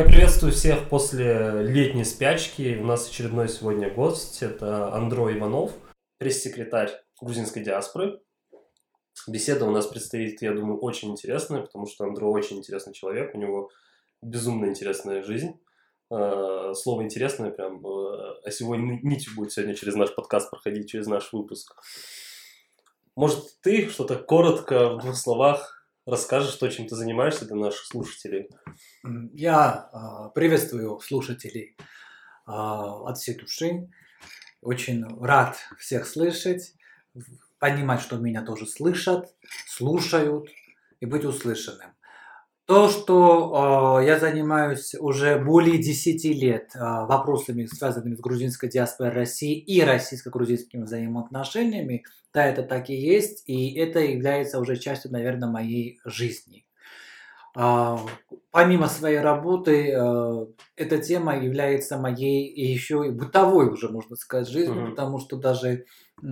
Я приветствую всех после летней спячки. У нас очередной сегодня гость. Это Андро Иванов, пресс-секретарь грузинской диаспоры. Беседа у нас предстоит, я думаю, очень интересная, потому что Андро очень интересный человек, у него безумно интересная жизнь. Э, слово интересное прям э, осевой нитью будет сегодня через наш подкаст проходить, через наш выпуск. Может, ты что-то коротко в двух словах расскажешь, то, чем ты занимаешься для наших слушателей. Я э, приветствую слушателей э, от всей души. Очень рад всех слышать, понимать, что меня тоже слышат, слушают и быть услышанным. То, что э, я занимаюсь уже более 10 лет э, вопросами, связанными с грузинской диаспорой России и российско-грузинскими взаимоотношениями, да, это так и есть, и это является уже частью, наверное, моей жизни. Э, помимо своей работы, э, эта тема является моей еще и бытовой уже, можно сказать, жизнью, mm-hmm. потому что даже э,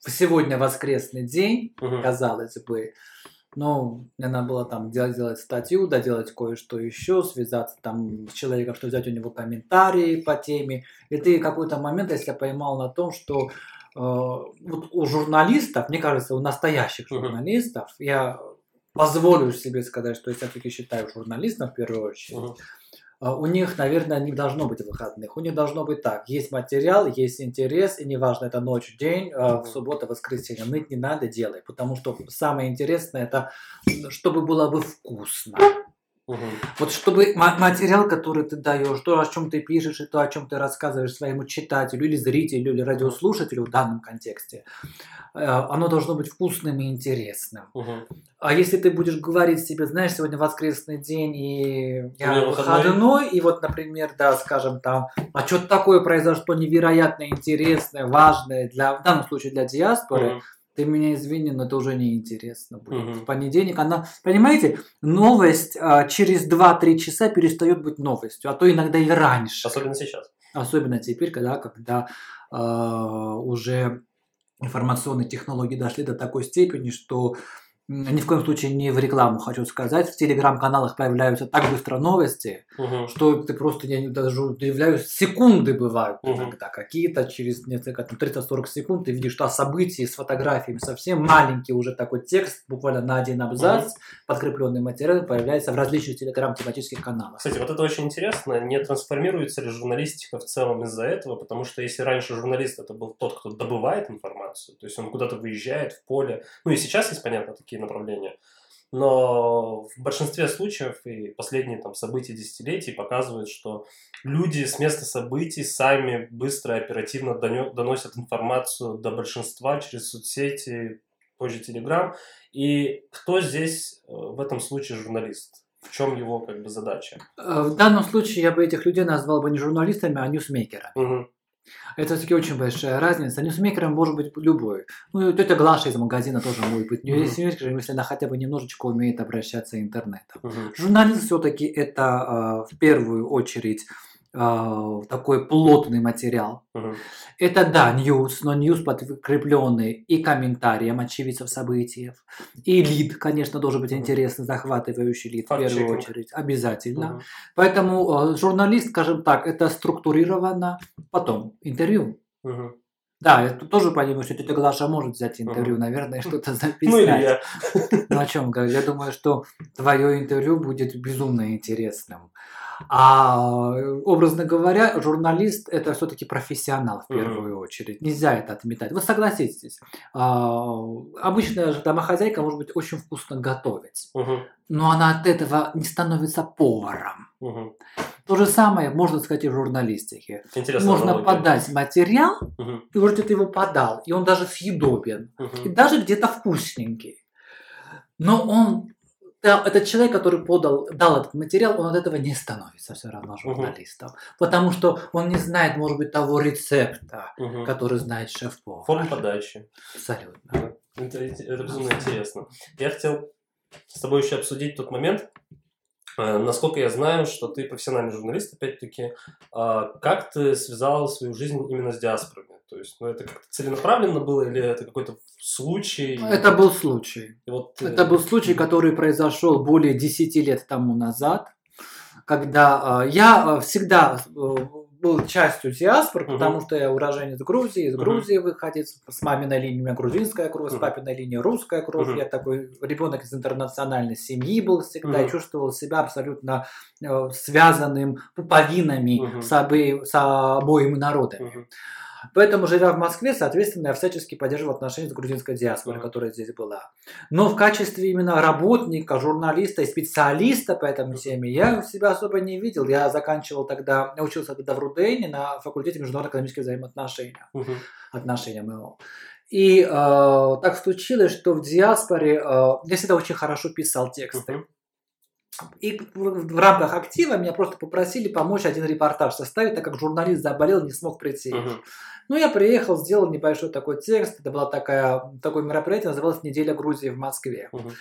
сегодня воскресный день, mm-hmm. казалось бы, ну, надо было там делать, делать статью, доделать кое-что еще, связаться там с человеком, что взять у него комментарии по теме. И ты какой-то момент, если я поймал на том, что э, вот у журналистов, мне кажется, у настоящих журналистов, я позволю себе сказать, что я все-таки считаю журналистом в первую очередь, у них, наверное, не должно быть выходных. У них должно быть так. Есть материал, есть интерес, и неважно, это ночь, день, mm-hmm. в субботу, воскресенье. Ныть не надо, делай. Потому что самое интересное, это чтобы было бы вкусно. Угу. Вот чтобы материал, который ты даешь, то, о чем ты пишешь, и то, о чем ты рассказываешь своему читателю или зрителю, или радиослушателю в данном контексте, э, оно должно быть вкусным и интересным. Угу. А если ты будешь говорить себе, знаешь, сегодня воскресный день, и я выходной. выходной, и вот, например, да, скажем там, а что-то такое произошло невероятно интересное, важное, для, в данном случае для диаспоры, угу ты меня извини, но это уже неинтересно будет. Угу. В понедельник она... Понимаете, новость а, через 2-3 часа перестает быть новостью, а то иногда и раньше. Особенно сейчас. Особенно теперь, когда, когда а, уже информационные технологии дошли до такой степени, что ни в коем случае не в рекламу хочу сказать. В телеграм-каналах появляются так быстро новости, угу. что ты просто, я даже удивляюсь, секунды бывают угу. иногда какие-то, через несколько, там, 30-40 секунд ты видишь, что о событии с фотографиями совсем маленький уже такой текст, буквально на один абзац, угу. подкрепленный материал, появляется в различных телеграм-тематических каналах. Кстати, вот это очень интересно, не трансформируется ли журналистика в целом из-за этого, потому что если раньше журналист это был тот, кто добывает информацию, то есть он куда-то выезжает в поле, ну и сейчас есть, понятно, такие такие направления. Но в большинстве случаев и последние там, события десятилетий показывают, что люди с места событий сами быстро и оперативно доносят информацию до большинства через соцсети, позже Телеграм. И кто здесь э, в этом случае журналист? В чем его как бы задача? Э, в данном случае я бы этих людей назвал бы не журналистами, а ньюсмейкерами. Угу. Это все-таки очень большая разница. Ньюсмейкером может быть любой. Ну, тетя Глаша из магазина тоже может быть ньюсмейкером, mm-hmm. если она хотя бы немножечко умеет обращаться интернетом. Mm-hmm. Журналист все-таки это э, в первую очередь такой плотный материал. Uh-huh. Это да, news, но news подкрепленный и комментарием очевидцев событий. И лид, конечно, должен быть uh-huh. интересный, захватывающий лид в первую очередь. Обязательно. Uh-huh. Поэтому э, журналист, скажем так, это структурировано. Потом интервью. Uh-huh. Да, я тоже понимаю, что тетя Глаша может взять интервью, uh-huh. наверное, что-то записать. Ну я. Ну о чем говорю? Я думаю, что твое интервью будет безумно интересным. А, образно говоря, журналист это все-таки профессионал в первую mm-hmm. очередь. Нельзя это отметать. Вы согласитесь. А, обычная же домохозяйка может быть очень вкусно готовить, mm-hmm. но она от этого не становится поваром. Mm-hmm. То же самое можно сказать и в журналистике. Интересно, можно аналогия. подать материал, угу. и вроде ты его подал, и он даже съедобен, угу. и даже где-то вкусненький. Но он этот человек, который подал, дал этот материал, он от этого не становится все равно журналистом. Угу. Потому что он не знает, может быть, того рецепта, угу. который знает шеф-повар. Форма подачи. Абсолютно. Это, это безумно интересно. Я хотел с тобой еще обсудить тот момент, э, Насколько я знаю, что ты профессиональный журналист, опять-таки, а как ты связал свою жизнь именно с диаспорами? То есть, ну, это как-то целенаправленно было или это какой-то случай? Это был случай. И вот, это э, был случай, который произошел более 10 лет тому назад. когда э, я э, всегда э, был частью диаспор, Мгм. потому что я уроженец Грузии, из Мгм. Грузии выходец, с маминой линии у меня грузинская кровь, с Мгм. папиной линии русская кровь. Мгм. Я такой ребенок из интернациональной семьи был всегда и Мгм. чувствовал себя абсолютно э, связанным пуповинами Мгм. с, обе- с обоими народами. Мгм. Поэтому, живя в Москве, соответственно, я всячески поддерживал отношения с грузинской диаспорой, которая здесь была. Но в качестве именно работника, журналиста и специалиста по этой теме я себя особо не видел. Я заканчивал тогда, я учился тогда в РУДН на факультете международно-экономических взаимоотношений, Мгм. отношения моего. И э, так случилось, что в диаспоре э, я всегда очень хорошо писал тексты. Мгм. И в рамках актива меня просто попросили помочь один репортаж составить, так как журналист заболел, не смог прийти. Мгм. Ну, я приехал, сделал небольшой такой текст. Это было такая, такое мероприятие, называлось «Неделя Грузии в Москве». Мгм.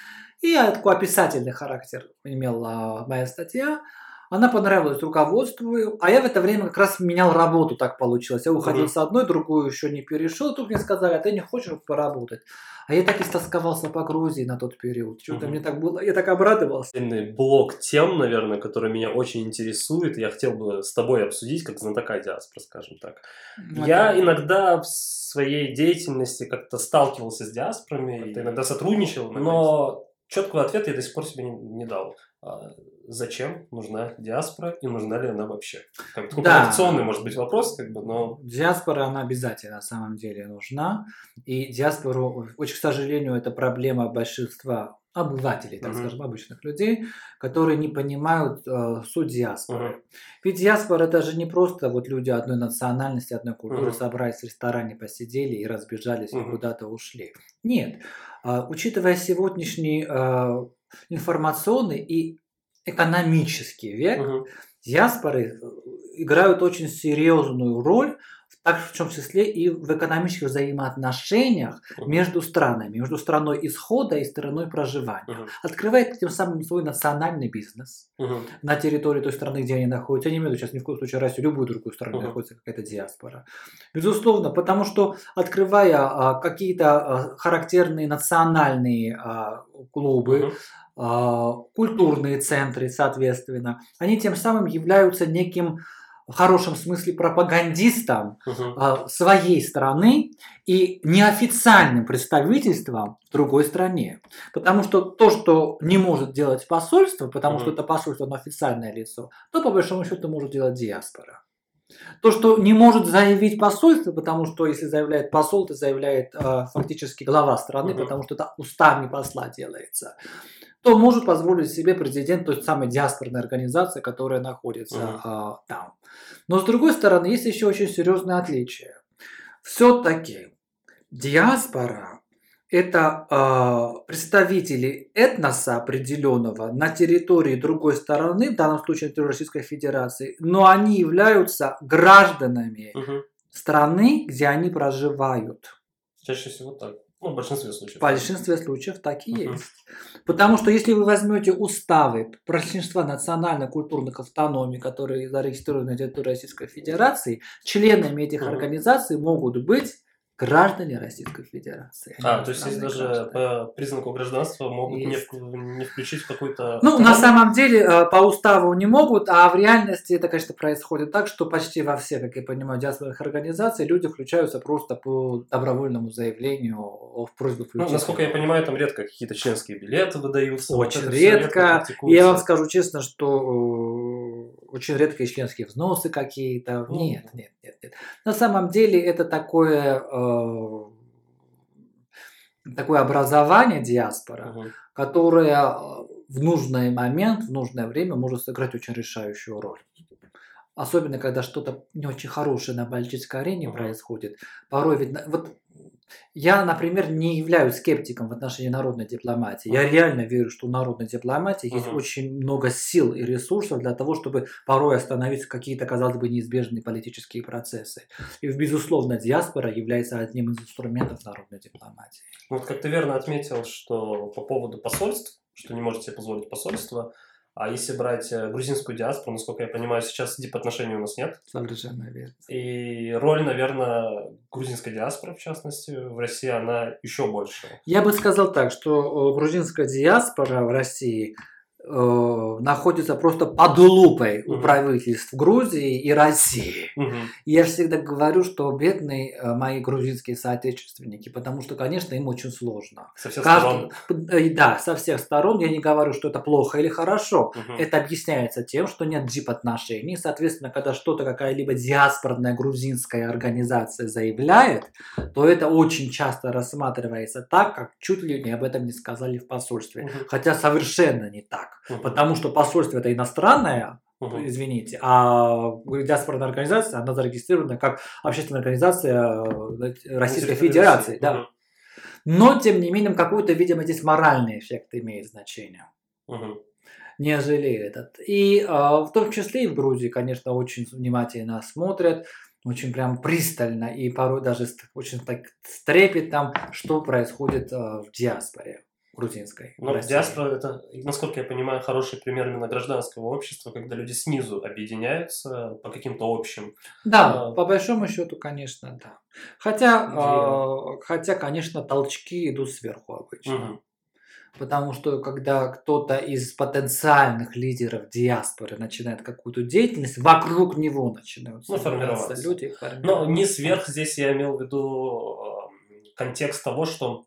И такой описательный характер имела моя статья. Она понравилась руководству, а я в это время как раз менял работу, так получилось. Я уходил Мгм. с одной, другую еще не перешел. Тут мне сказали, а ты не хочешь поработать? А я так истосковался по Грузии на тот период. Что-то Мгм. мне так было, я так обрадовался. Блок тем, наверное, который меня очень интересует, я хотел бы с тобой обсудить, как знатока диаспоры, скажем так. Я Это- иногда в своей деятельности как-то сталкивался с диаспорами, это иногда сотрудничал, но четкого ответа я до сих пор себе не, не дал. Зачем нужна диаспора и нужна ли она вообще? Как такой Да. провокационный, может быть, вопрос, как бы, но... Диаспора, она обязательно на самом деле нужна. И диаспору, очень, к сожалению, это проблема большинства обывателей, так Мгм. скажем, обычных людей, которые не понимают э, суть диаспоры. Мгм. Ведь диаспора это же не просто вот люди одной национальности, одной культуры Мгм. собрались в ресторане, посидели и разбежались и Мгм. куда-то ушли. Нет. А, учитывая сегодняшний э, информационный и экономический век, Мгм. диаспоры э, играют очень серьезную роль, так в том числе и в экономических взаимоотношениях Мгм. между странами, между страной исхода и страной проживания. Мгм. Открывает тем самым свой национальный бизнес Мгм. на территории той страны, где они находятся. Я не имею в виду сейчас ни в коем случае Россию, любую другую страну, Мгм. находится какая-то диаспора. Безусловно, потому что открывая а, какие-то а, характерные национальные а, клубы, Мгм. А, культурные центры, соответственно, они тем самым являются неким в хорошем смысле пропагандистом а, своей страны и неофициальным представительством в другой стране. Потому что то, что не может делать посольство, потому что Мгм. это посольство, оно официальное лицо, то по большому счету может делать диаспора. То, что не может заявить посольство, потому что если заявляет посол, то заявляет а, фактически глава страны, Мгм. потому что это устами посла делается, то может позволить себе президент той самой диаспорной организации, которая находится Мгм. а, там. Но с другой стороны, есть еще очень серьезное отличие. Все-таки диаспора это а, представители этноса определенного на территории другой стороны, в данном случае это Российской Федерации, но они являются гражданами Мгм. страны, где они проживают. Чаще всего так. Ну, в большинстве случаев. В большинстве случаев так и есть. Потому что если вы возьмете уставы большинства национально-культурных автономий, которые зарегистрированы на территории Российской Федерации, членами этих организаций могут быть граждане Российской Федерации. А, то есть здесь даже граждане. по признаку гражданства могут не, Есть. не включить в какой-то... Ну, на самом деле, э, по уставу не могут, а в реальности это, конечно, происходит так, что почти во все, как я понимаю, диаспорных организаций люди включаются просто по добровольному заявлению в просьбу Ну, включить. насколько я понимаю, там редко какие-то членские билеты выдаются. вот Очень всё редко. И практикуется. я вам скажу честно, что э, очень редко и членские взносы какие-то. Нет, нет, нет, нет. На самом деле это такое, э, такое образование диаспора, Мгм. которое э, в нужный момент, в нужное время может сыграть очень решающую роль. Особенно, когда что-то не очень хорошее на политической арене Мгм. происходит. Порой ведь... Вот я, например, не являюсь скептиком в отношении народной дипломатии. Я реально верю, что у народной дипломатии есть Мгм. очень много сил и ресурсов для того, чтобы порой остановить какие-то, казалось бы, неизбежные политические процессы. И, безусловно, диаспора является одним из инструментов народной дипломатии. Вот как ты верно отметил, что по поводу посольств, что не можете себе позволить посольство, а если брать э, грузинскую диаспору, насколько я понимаю, сейчас дипотношений у нас нет. Совершенно верно. И роль, наверное, грузинской диаспоры, в частности, в России, она еще больше. Я бы сказал так, что э, грузинская диаспора в России находится просто под лупой у правительств Грузии и России. Мгм. Я всегда говорю, что бедные э, мои грузинские соотечественники, потому что, конечно, им очень сложно. Со всех Каждый- сторон. э, да, со всех сторон. Я не говорю, что это плохо или хорошо. Мгм. Это объясняется тем, что нет джип-отношений. Соответственно, когда что-то, какая-либо диаспорная грузинская организация заявляет, то это очень часто рассматривается так, как чуть ли не об этом не сказали в посольстве. Мгм. Хотя совершенно не так. Мгм. Потому что посольство это иностранное, Мгм. извините, а диаспорная организация, она зарегистрирована как общественная организация Российской Федерации. Да. Но, тем не менее, какой-то, видимо, здесь моральный эффект имеет значение Мгм. нежели этот. И э, в том числе и в Грузии, конечно, очень внимательно смотрят, очень прям пристально и порой даже очень так с трепетом, что происходит э, в диаспоре грузинской. Но России. диаспора это, насколько я понимаю, хороший пример именно гражданского общества, когда люди снизу объединяются по каким-то общим. Да, А. по большому счету, конечно, да. Хотя, э, хотя, конечно, толчки идут сверху обычно. Мгм. Потому что когда кто-то из потенциальных лидеров диаспоры начинает какую-то деятельность, вокруг него начинают Ну, формироваться. люди. Но формироваться. не сверх здесь я имел в виду э, контекст того, что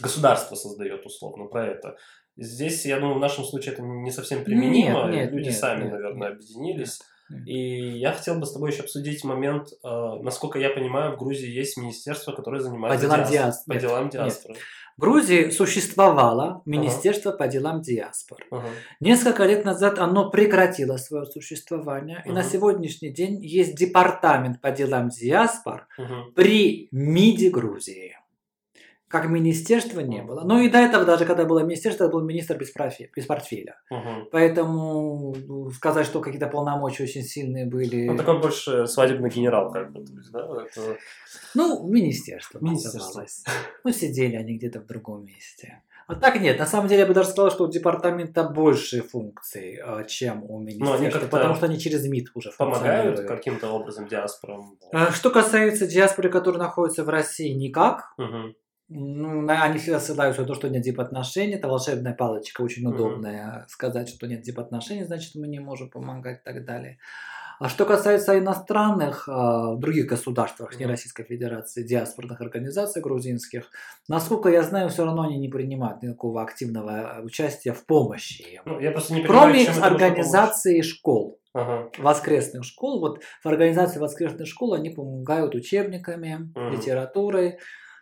государство создает условно про это. Здесь, я думаю, в нашем случае это не совсем применимо. Нет, нет, Люди нет, сами, нет, наверное, нет, объединились. нет. И я хотел бы с тобой еще обсудить момент, э, насколько я понимаю, в Грузии есть министерство, которое занимается делам диас- диас- по нет, делам нет. диаспоры. В Грузии существовало Министерство по делам диаспор. Ага. Несколько лет назад оно прекратило свое существование, и на сегодняшний день есть департамент по делам диаспор Мгм. при МИДе Грузии. Как министерства не было. Но и до этого, даже когда было министерство, это был министр без, профи- без портфеля. Мгм. Поэтому ну, сказать, что какие-то полномочия очень сильные были... Ну, такой больше свадебный генерал, как бы, да, это... Ну, министерство, Министерство. называлось. Ну, сидели они где-то в другом месте. А так нет, на самом деле я бы даже сказал, что у департамента больше функций, э, чем у министерства, потому что они через МИД уже Помогают каким-то образом диаспорам. Э, Что касается диаспоры, которые находятся в России, никак. Мгм. Ну, они всегда ссылаются на то, что нет дипотношений. Это волшебная палочка, очень Мгм. удобная. Сказать, что нет дипотношений, значит, мы не можем помогать и так далее. А что касается иностранных, э, в других государствах, не. Российской Федерации, диаспорных организаций грузинских, насколько я знаю, все равно они не принимают никакого активного участия в помощи. Ну, я просто не понимаю, Кроме организации школ. Ага. воскресных школ. Вот в организации воскресных школ они помогают учебниками, Мгм. литературой,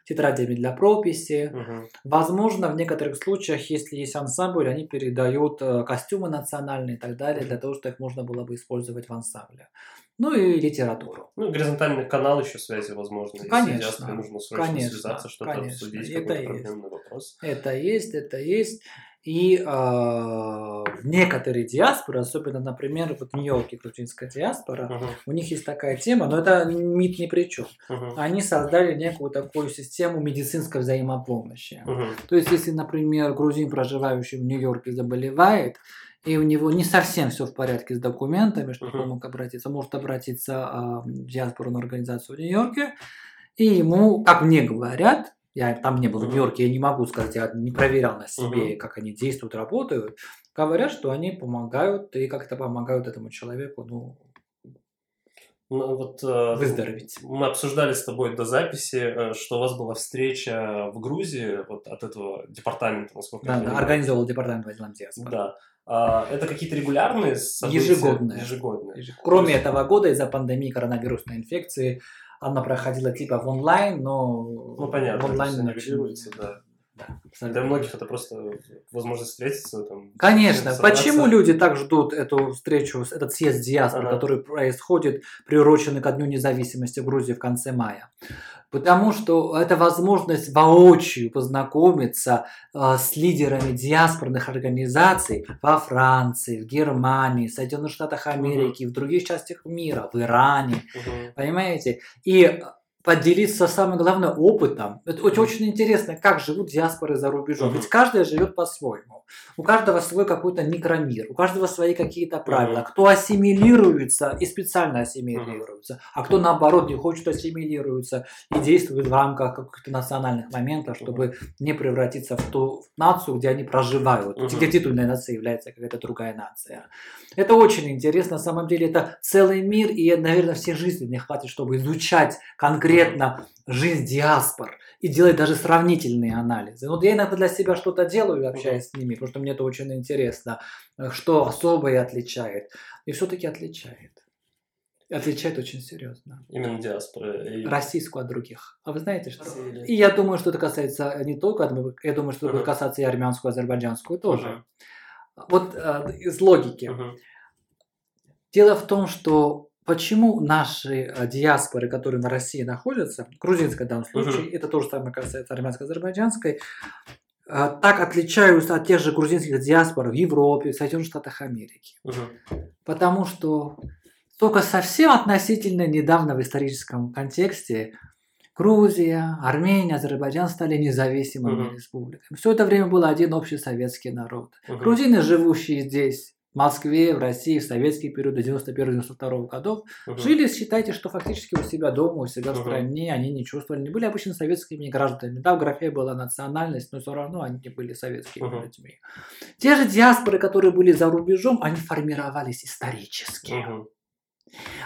тетрадями для прописи. Мгм. Возможно, в некоторых случаях, если есть ансамбль, они передают э, костюмы национальные и так далее, для того, чтобы их можно было бы использовать в ансамбле. Ну и литературу. Ну, горизонтальный канал еще связи, возможно. Если Конечно, диаспоре нужно срочно конечно, связаться, что-то конечно, обсудить, какой-то проблемный вопрос. Это есть, это есть. И э, в некоторые диаспоры, особенно, например, вот в Нью-Йорке грузинская диаспора, Мгм. у них есть такая тема, но это МИД ни при чем. Мгм. Они создали некую такую систему медицинской взаимопомощи. Мгм. То есть, если, например, грузин, проживающий в Нью-Йорке, заболевает, и у него не совсем все в порядке с документами, чтобы Мгм. он мог обратиться, может обратиться а, в диаспорную организацию в Нью-Йорке, и ему, как мне говорят, я там не был в. Нью-Йорке, я не могу сказать, я не проверял на себе, как они действуют, работают, говорят, что они помогают и как-то помогают этому человеку ну, Ну, вот, э, выздороветь. Мы обсуждали с тобой до записи, э, что у вас была встреча в Грузии вот от этого департамента, насколько я Да, да, понимаю. организовал департамент по делам диаспоры. Да. А, это какие-то регулярные события? Ежегодные. Ежегодные. Кроме То есть- этого года, из-за пандемии коронавирусной инфекции, она проходила типа в онлайн, но Ну, понятно, в онлайн нивелируется, да. Да, Для многих это просто возможность встретиться. Там, Конечно. Почему люди так ждут эту встречу, этот съезд диаспор, Ага. который происходит, приуроченный ко Дню независимости Грузии в конце мая? Потому что это возможность воочию познакомиться э, с лидерами диаспорных организаций во Франции, в Германии, в Соединенных Штатах Америки, в других частях мира, в Иране. Мгм. Понимаете? И поделиться самым главным опытом. Это очень, очень интересно, как живут диаспоры за рубежом. Ведь каждая живет по-своему. У каждого свой какой-то микромир, у каждого свои какие-то правила. Кто ассимилируется и специально ассимилируется, а кто наоборот не хочет ассимилируется и действует в рамках каких-то национальных моментов, чтобы не превратиться в ту нацию, где они проживают, где титульная нация является какая-то другая нация. Это очень интересно. На самом деле это целый мир, и, наверное, все жизни не хватит, чтобы изучать конкретно жизнь диаспор и делать даже сравнительные анализы. Вот я иногда для себя что-то делаю, общаясь с ними, потому что мне это очень интересно, что особое отличает. И все-таки отличает. Отличает очень серьезно. Именно диаспоры. И... Российскую от других. А вы знаете, что... И я думаю, что это касается не только, я думаю, что это будет касаться и армянскую, и азербайджанскую тоже. Вот э, из логики. Uh-huh. Дело в том, что почему наши э, диаспоры, которые на России находятся, грузинская в данном случае, uh-huh. это тоже самое касается армянской, азербайджанской, э, так отличаются от тех же грузинских диаспор в Европе, в Соединенных Штатах Америки. Uh-huh. Потому что только совсем относительно недавно в историческом контексте Грузия, Армения, Азербайджан стали независимыми uh-huh. республиками. Все это время был один общий советский народ. Uh-huh. Грузины, живущие здесь, в Москве, в России, в советский период до 91-92 годов, uh-huh. жили, считайте, что фактически у себя дома, у себя uh-huh. в стране, они не чувствовали, не были обычно советскими гражданами. Да, в графе была национальность, но все равно они не были советскими uh-huh. людьми. Те же диаспоры, которые были за рубежом, они формировались исторически. Uh-huh.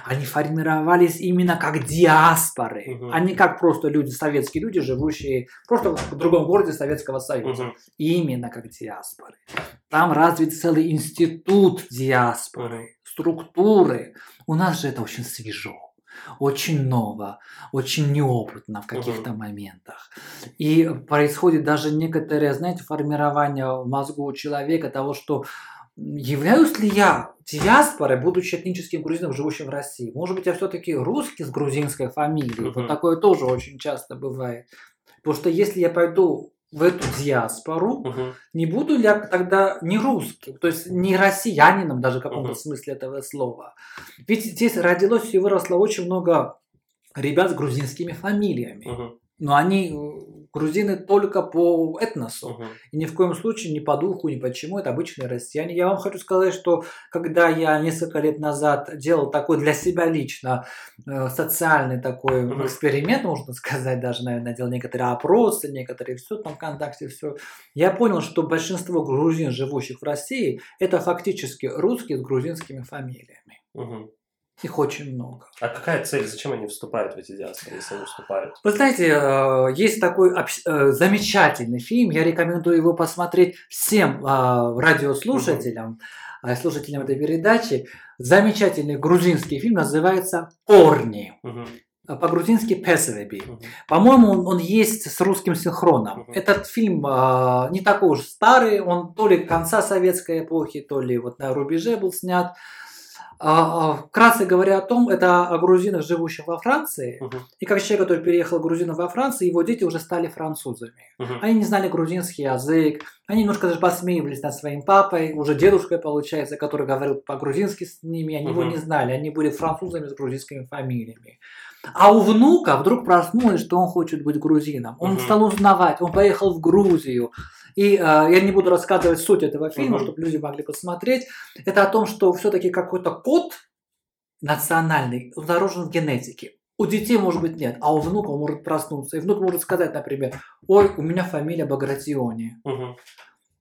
Они формировались именно как диаспоры, угу. а не как просто люди, советские люди, живущие просто в другом городе Советского Союза. Угу. Именно как диаспоры. Там развит целый институт диаспоры, структуры. У нас же это очень свежо очень ново, очень неопытно в каких-то uh моментах. И происходит даже некоторое, знаете, формирование в мозгу у человека того, что являюсь ли я диаспорой, будучи этническим грузином, живущим в России? Может быть, я все-таки русский с грузинской фамилией? Uh-huh. Вот такое тоже очень часто бывает. Потому что если я пойду в эту диаспору, uh-huh. не буду ли я тогда не русским, то есть не россиянином даже в каком-то uh-huh. смысле этого слова. Ведь здесь родилось и выросло очень много ребят с грузинскими фамилиями. Uh-huh. Но они э, грузины только по этносу. Угу. И ни в коем случае ни по духу, ни почему. Это обычные россияне. Я вам хочу сказать, что когда я несколько лет назад делал такой для себя лично э, социальный такой угу. эксперимент, можно сказать, даже, наверное, делал некоторые опросы, некоторые все там ВКонтакте, все. Я понял, что большинство грузин, живущих в России, это фактически русские с грузинскими фамилиями. Угу. Их очень много. А какая цель? Зачем они вступают в эти диаспоры, если они вступают? Вы знаете, э, есть такой э, замечательный фильм, я рекомендую его посмотреть всем э, радиослушателям, угу. слушателям этой передачи. Замечательный грузинский фильм называется «Корни». Угу по-грузински Песовеби. Uh-huh. По-моему, он, он есть с русским синхроном. Uh-huh. Этот фильм э, не такой уж старый, он то ли конца советской эпохи, то ли вот на рубеже был снят. А, вкратце говоря о том, это о грузинах, живущих во Франции. Uh-huh. И как человек, который переехал грузинов во Францию, его дети уже стали французами. Uh-huh. Они не знали грузинский язык, они немножко даже посмеивались над своим папой, уже дедушкой, получается, который говорил по-грузински с ними, они uh-huh. его не знали, они были французами с грузинскими фамилиями. А у внука вдруг проснулось, что он хочет быть грузином. Он uh-huh. стал узнавать, он поехал в Грузию, и э, я не буду рассказывать суть этого фильма, угу. чтобы люди могли посмотреть. Это о том, что все-таки какой-то код национальный заложен в генетике. У детей, может быть, нет, а у внука он может проснуться. И внук может сказать, например, ой, у меня фамилия Багратиони. Угу.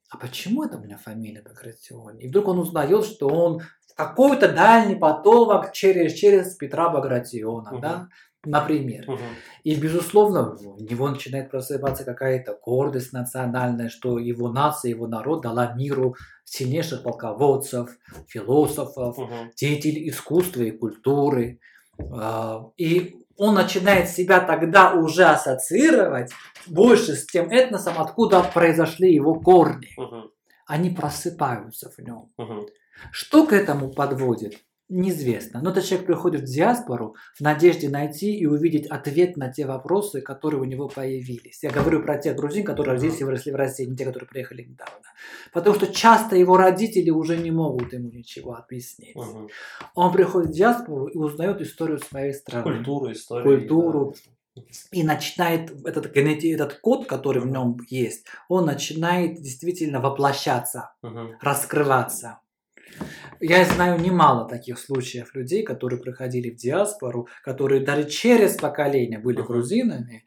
А почему это у меня фамилия Багратиони? И вдруг он узнает, что он какой-то дальний потомок через, через Петра Багратиона, угу. да? например. Угу. И, безусловно, в него начинает просыпаться какая-то гордость национальная, что его нация, его народ дала миру сильнейших полководцев, философов, угу. деятелей искусства и культуры. А, и он начинает себя тогда уже ассоциировать больше с тем этносом, откуда произошли его корни. Угу. Они просыпаются в нем. Угу. Что к этому подводит? неизвестно. Но этот человек приходит в диаспору в надежде найти и увидеть ответ на те вопросы, которые у него появились. Я говорю про тех грузин, которые здесь и выросли в России, не те, которые приехали недавно. Потому что часто его родители уже не могут ему ничего объяснить. Угу. Он приходит в диаспору и узнает историю своей страны. Культуру, историю. Культуру. Да. и начинает этот, этот код, который в нем есть, он начинает действительно воплощаться, Мгм. раскрываться. Я знаю немало таких случаев людей, которые приходили в диаспору, которые даже через поколение были грузинами,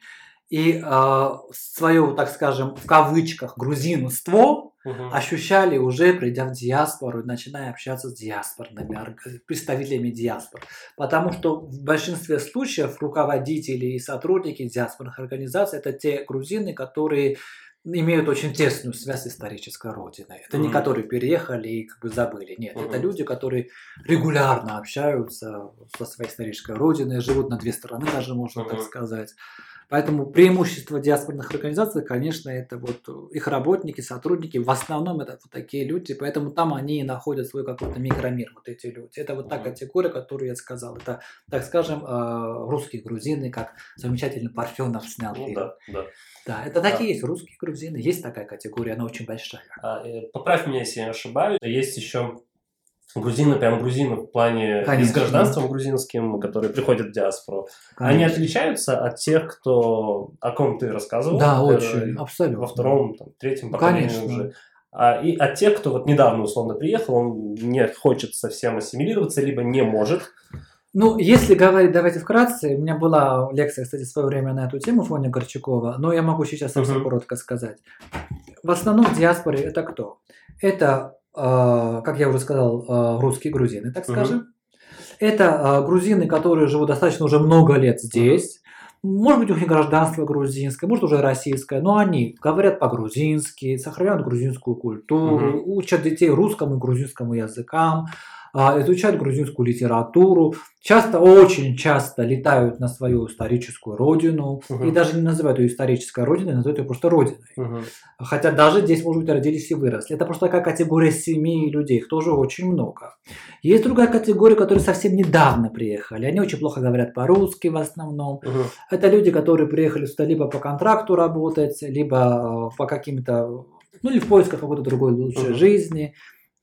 и э, свое, так скажем, в кавычках, грузинство Мгм. ощущали уже, придя в диаспору, начиная общаться с диаспорными, орг- представителями диаспор. Потому что в большинстве случаев руководители и сотрудники диаспорных организаций это те грузины, которые имеют очень тесную связь с исторической родиной. Это не Мгм. которые переехали и как бы забыли. Нет, это Мгм. люди, которые регулярно общаются со своей исторической родиной, живут на две стороны, даже можно так Мгм. сказать. Поэтому преимущество диаспорных организаций, конечно, это вот их работники, сотрудники, в основном это вот такие люди, поэтому там они и находят свой какой-то микромир, вот эти люди. Это вот та категория, которую я сказал. Это, так скажем, э, русские грузины, как замечательно Парфенов снял Ну фильм. да, да. Да, это такие есть русские грузины, есть такая категория, она очень большая. А, э, Поправь меня, если я ошибаюсь. Есть еще грузины, прям грузины в плане и с Конечно. гражданством грузинским, которые приходят в диаспору. Они Конечно. отличаются от тех, кто о ком ты рассказывал? Да, э, очень, абсолютно. Во втором, там, третьем поколении Конечно. уже. А, и от тех, кто вот недавно условно приехал, он не хочет совсем ассимилироваться, либо не может. Ну, если говорить, давайте вкратце, у меня была лекция, кстати, в свое время на эту тему Фоня Горчакова, но я могу сейчас совсем Мгм. коротко сказать. В основном в диаспоре это кто? Это, как я уже сказал, э, русские грузины, так скажем. Это э, грузины, которые живут достаточно уже много лет здесь. Может быть, у них гражданство грузинское, может, уже российское, но они говорят по-грузински, сохраняют грузинскую культуру, учат детей русскому и грузинскому языкам, а, изучают грузинскую литературу, часто, очень часто летают на свою историческую родину, Мгм. и даже не называют ее исторической родиной, называют ее просто родиной. Мгм. Хотя даже здесь, может быть, родились и выросли. Это просто такая категория семей и людей, их тоже очень много. Есть другая категория, которые совсем недавно приехали. Они очень плохо говорят по-русски в основном. Мгм. Это люди, которые приехали сюда либо по контракту работать, либо э, по каким-то, ну или в поисках какой-то другой лучшей Мгм. жизни.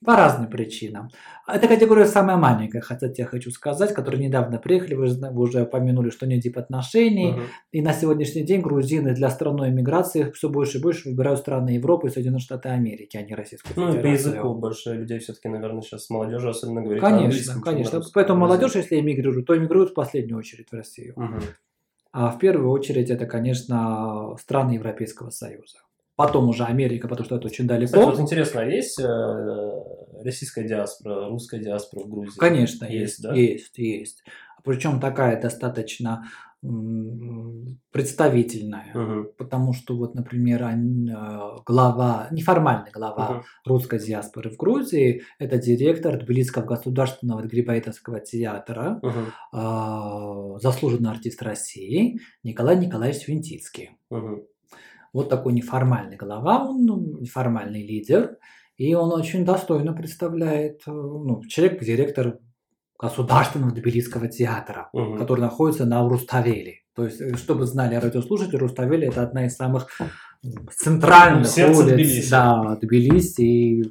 По разным причинам. Эта категория самая маленькая, хотя я хочу сказать, которые недавно приехали, вы, уже упомянули, что нет тип отношений. Мгм. И на сегодняшний день грузины для страной иммиграции все больше и больше выбирают страны Европы и Соединенные Штаты Америки, а не Российскую Ну и по Федерацию. языку больше людей все-таки, наверное, сейчас молодежи особенно говорит на Конечно, конечно. Поэтому молодежь, если эмигрирует, то эмигрирует в последнюю очередь в Россию. Мгм. А в первую очередь это, конечно, страны Европейского Союза. Потом уже Америка, потому что это очень далеко. Кстати, вот интересно, а есть э, российская диаспора, русская диаспора в Грузии? Конечно, Есть, есть, да? есть, есть. Причем такая достаточно представительная. Мгм. Потому что вот, например, э, глава, неформальный глава Мгм. русской диаспоры в Грузии, это директор Тбилисского государственного Грибоедовского театра, Мгм. а, заслуженный артист России Николай Николаевич Винтицкий. Мгм. Вот такой неформальный глава, он ну, неформальный лидер, и он очень достойно представляет, э, ну, человек, директор Государственного Тбилисского театра, Мгм. который находится на Руставели. То есть, э, чтобы знали радиослушатели, Руставели это одна из самых центральных Сердце улиц Тбилиси. Да, Тбилиси, и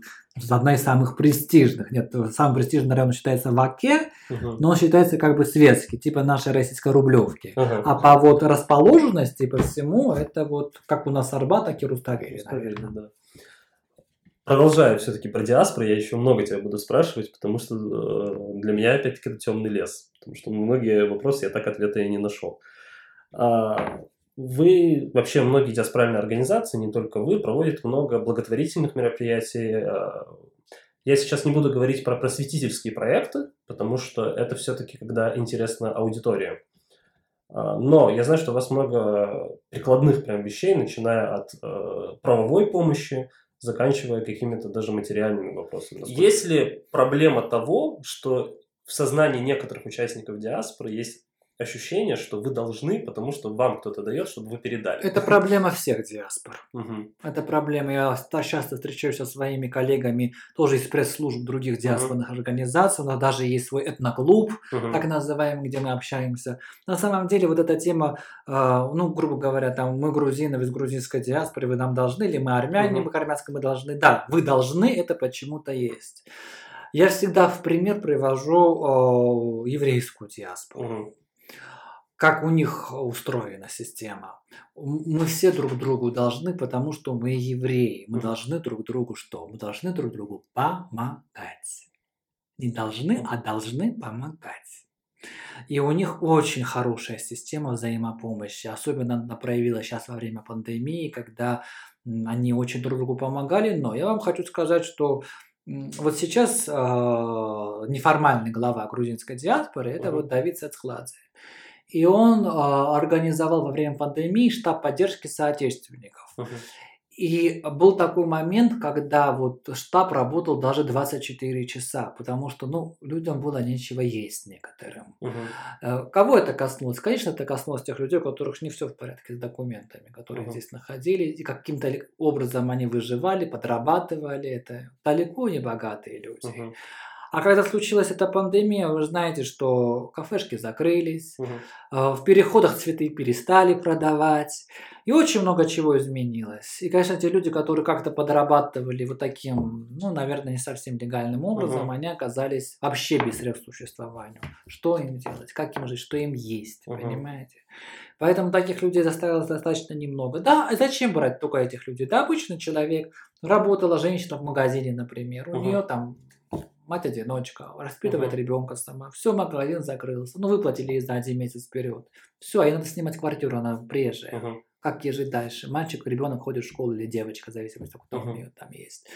одна из самых престижных. Нет, самый престижный район считается Ваке, Мгм. но он считается как бы светский, типа нашей российской Рублевки. Ага. А по вот расположенности, по всему, это вот как у нас Арбат, так и Руставели, наверное. да. Продолжаю все-таки про диаспору, я еще много тебя буду спрашивать, потому что э, для меня опять-таки это темный лес, потому что многие вопросы я так ответа и не нашел. А, Вы, вообще многие диаспоральные организации, не только вы, проводят много благотворительных мероприятий. А, Я сейчас не буду говорить про просветительские проекты, потому что это все-таки когда интересна аудитория. А, Но я знаю, что у вас много прикладных прям вещей, начиная от э, правовой помощи, заканчивая какими-то даже материальными вопросами. Есть ли проблема того, что в сознании некоторых участников диаспоры есть ощущение, что вы должны, потому что вам кто-то дает, чтобы вы передали? Это проблема всех диаспор. Мгм. Это проблема. Я часто встречаюсь со своими коллегами тоже из пресс-служб других диаспорных организаций. У нас даже есть свой этноклуб, Мгм. так называемый, где мы общаемся. На самом деле вот эта тема, э, ну, грубо говоря, там мы грузины, вы из грузинской диаспоры, вы нам должны, или мы армяне, Мгм. мы к армянской мы должны. Да, вы должны, это почему-то есть. Я всегда в пример привожу э, еврейскую диаспору. Мгм. Как у них устроена система. Мы все друг другу должны, потому что мы евреи. Мы должны друг другу что? Мы должны друг другу помогать. Не должны, а должны помогать. И у них очень хорошая система взаимопомощи. Особенно она проявилась сейчас во время пандемии, когда они очень друг другу помогали. Но я вам хочу сказать, что вот сейчас э, неформальный глава грузинской диаспоры это uh-huh. вот Давид Сацхладзе. И он э, организовал во время пандемии штаб поддержки соотечественников. Uh-huh. И был такой момент, когда вот штаб работал даже 24 часа, потому что, ну, людям было нечего есть некоторым. Угу. Кого это коснулось? Конечно, это коснулось тех людей, у которых не все в порядке с документами, которые угу. здесь находились, и каким-то образом они выживали, подрабатывали. Это далеко не богатые люди. Угу. А когда случилась эта пандемия, вы знаете, что кафешки закрылись, угу. в переходах цветы перестали продавать, и очень много чего изменилось. И, конечно, те люди, которые как-то подрабатывали вот таким, ну, наверное, не совсем легальным образом, угу. они оказались вообще без средств существования. Что им делать? Как им жить? Что им есть? Угу. Понимаете? Поэтому таких людей заставилось достаточно немного. Да, зачем брать только этих людей? Да, обычный человек, работала женщина в магазине, например, у угу. нее там мать-одиночка, воспитывает uh-huh. ребенка сама. Все, магазин закрылся. Ну, выплатили за один месяц вперед. Все, ей надо снимать квартиру, она приезжая. Uh-huh. Как ей жить дальше? Мальчик, ребенок ходит в школу или девочка, в зависимости от того, uh-huh. у нее там есть.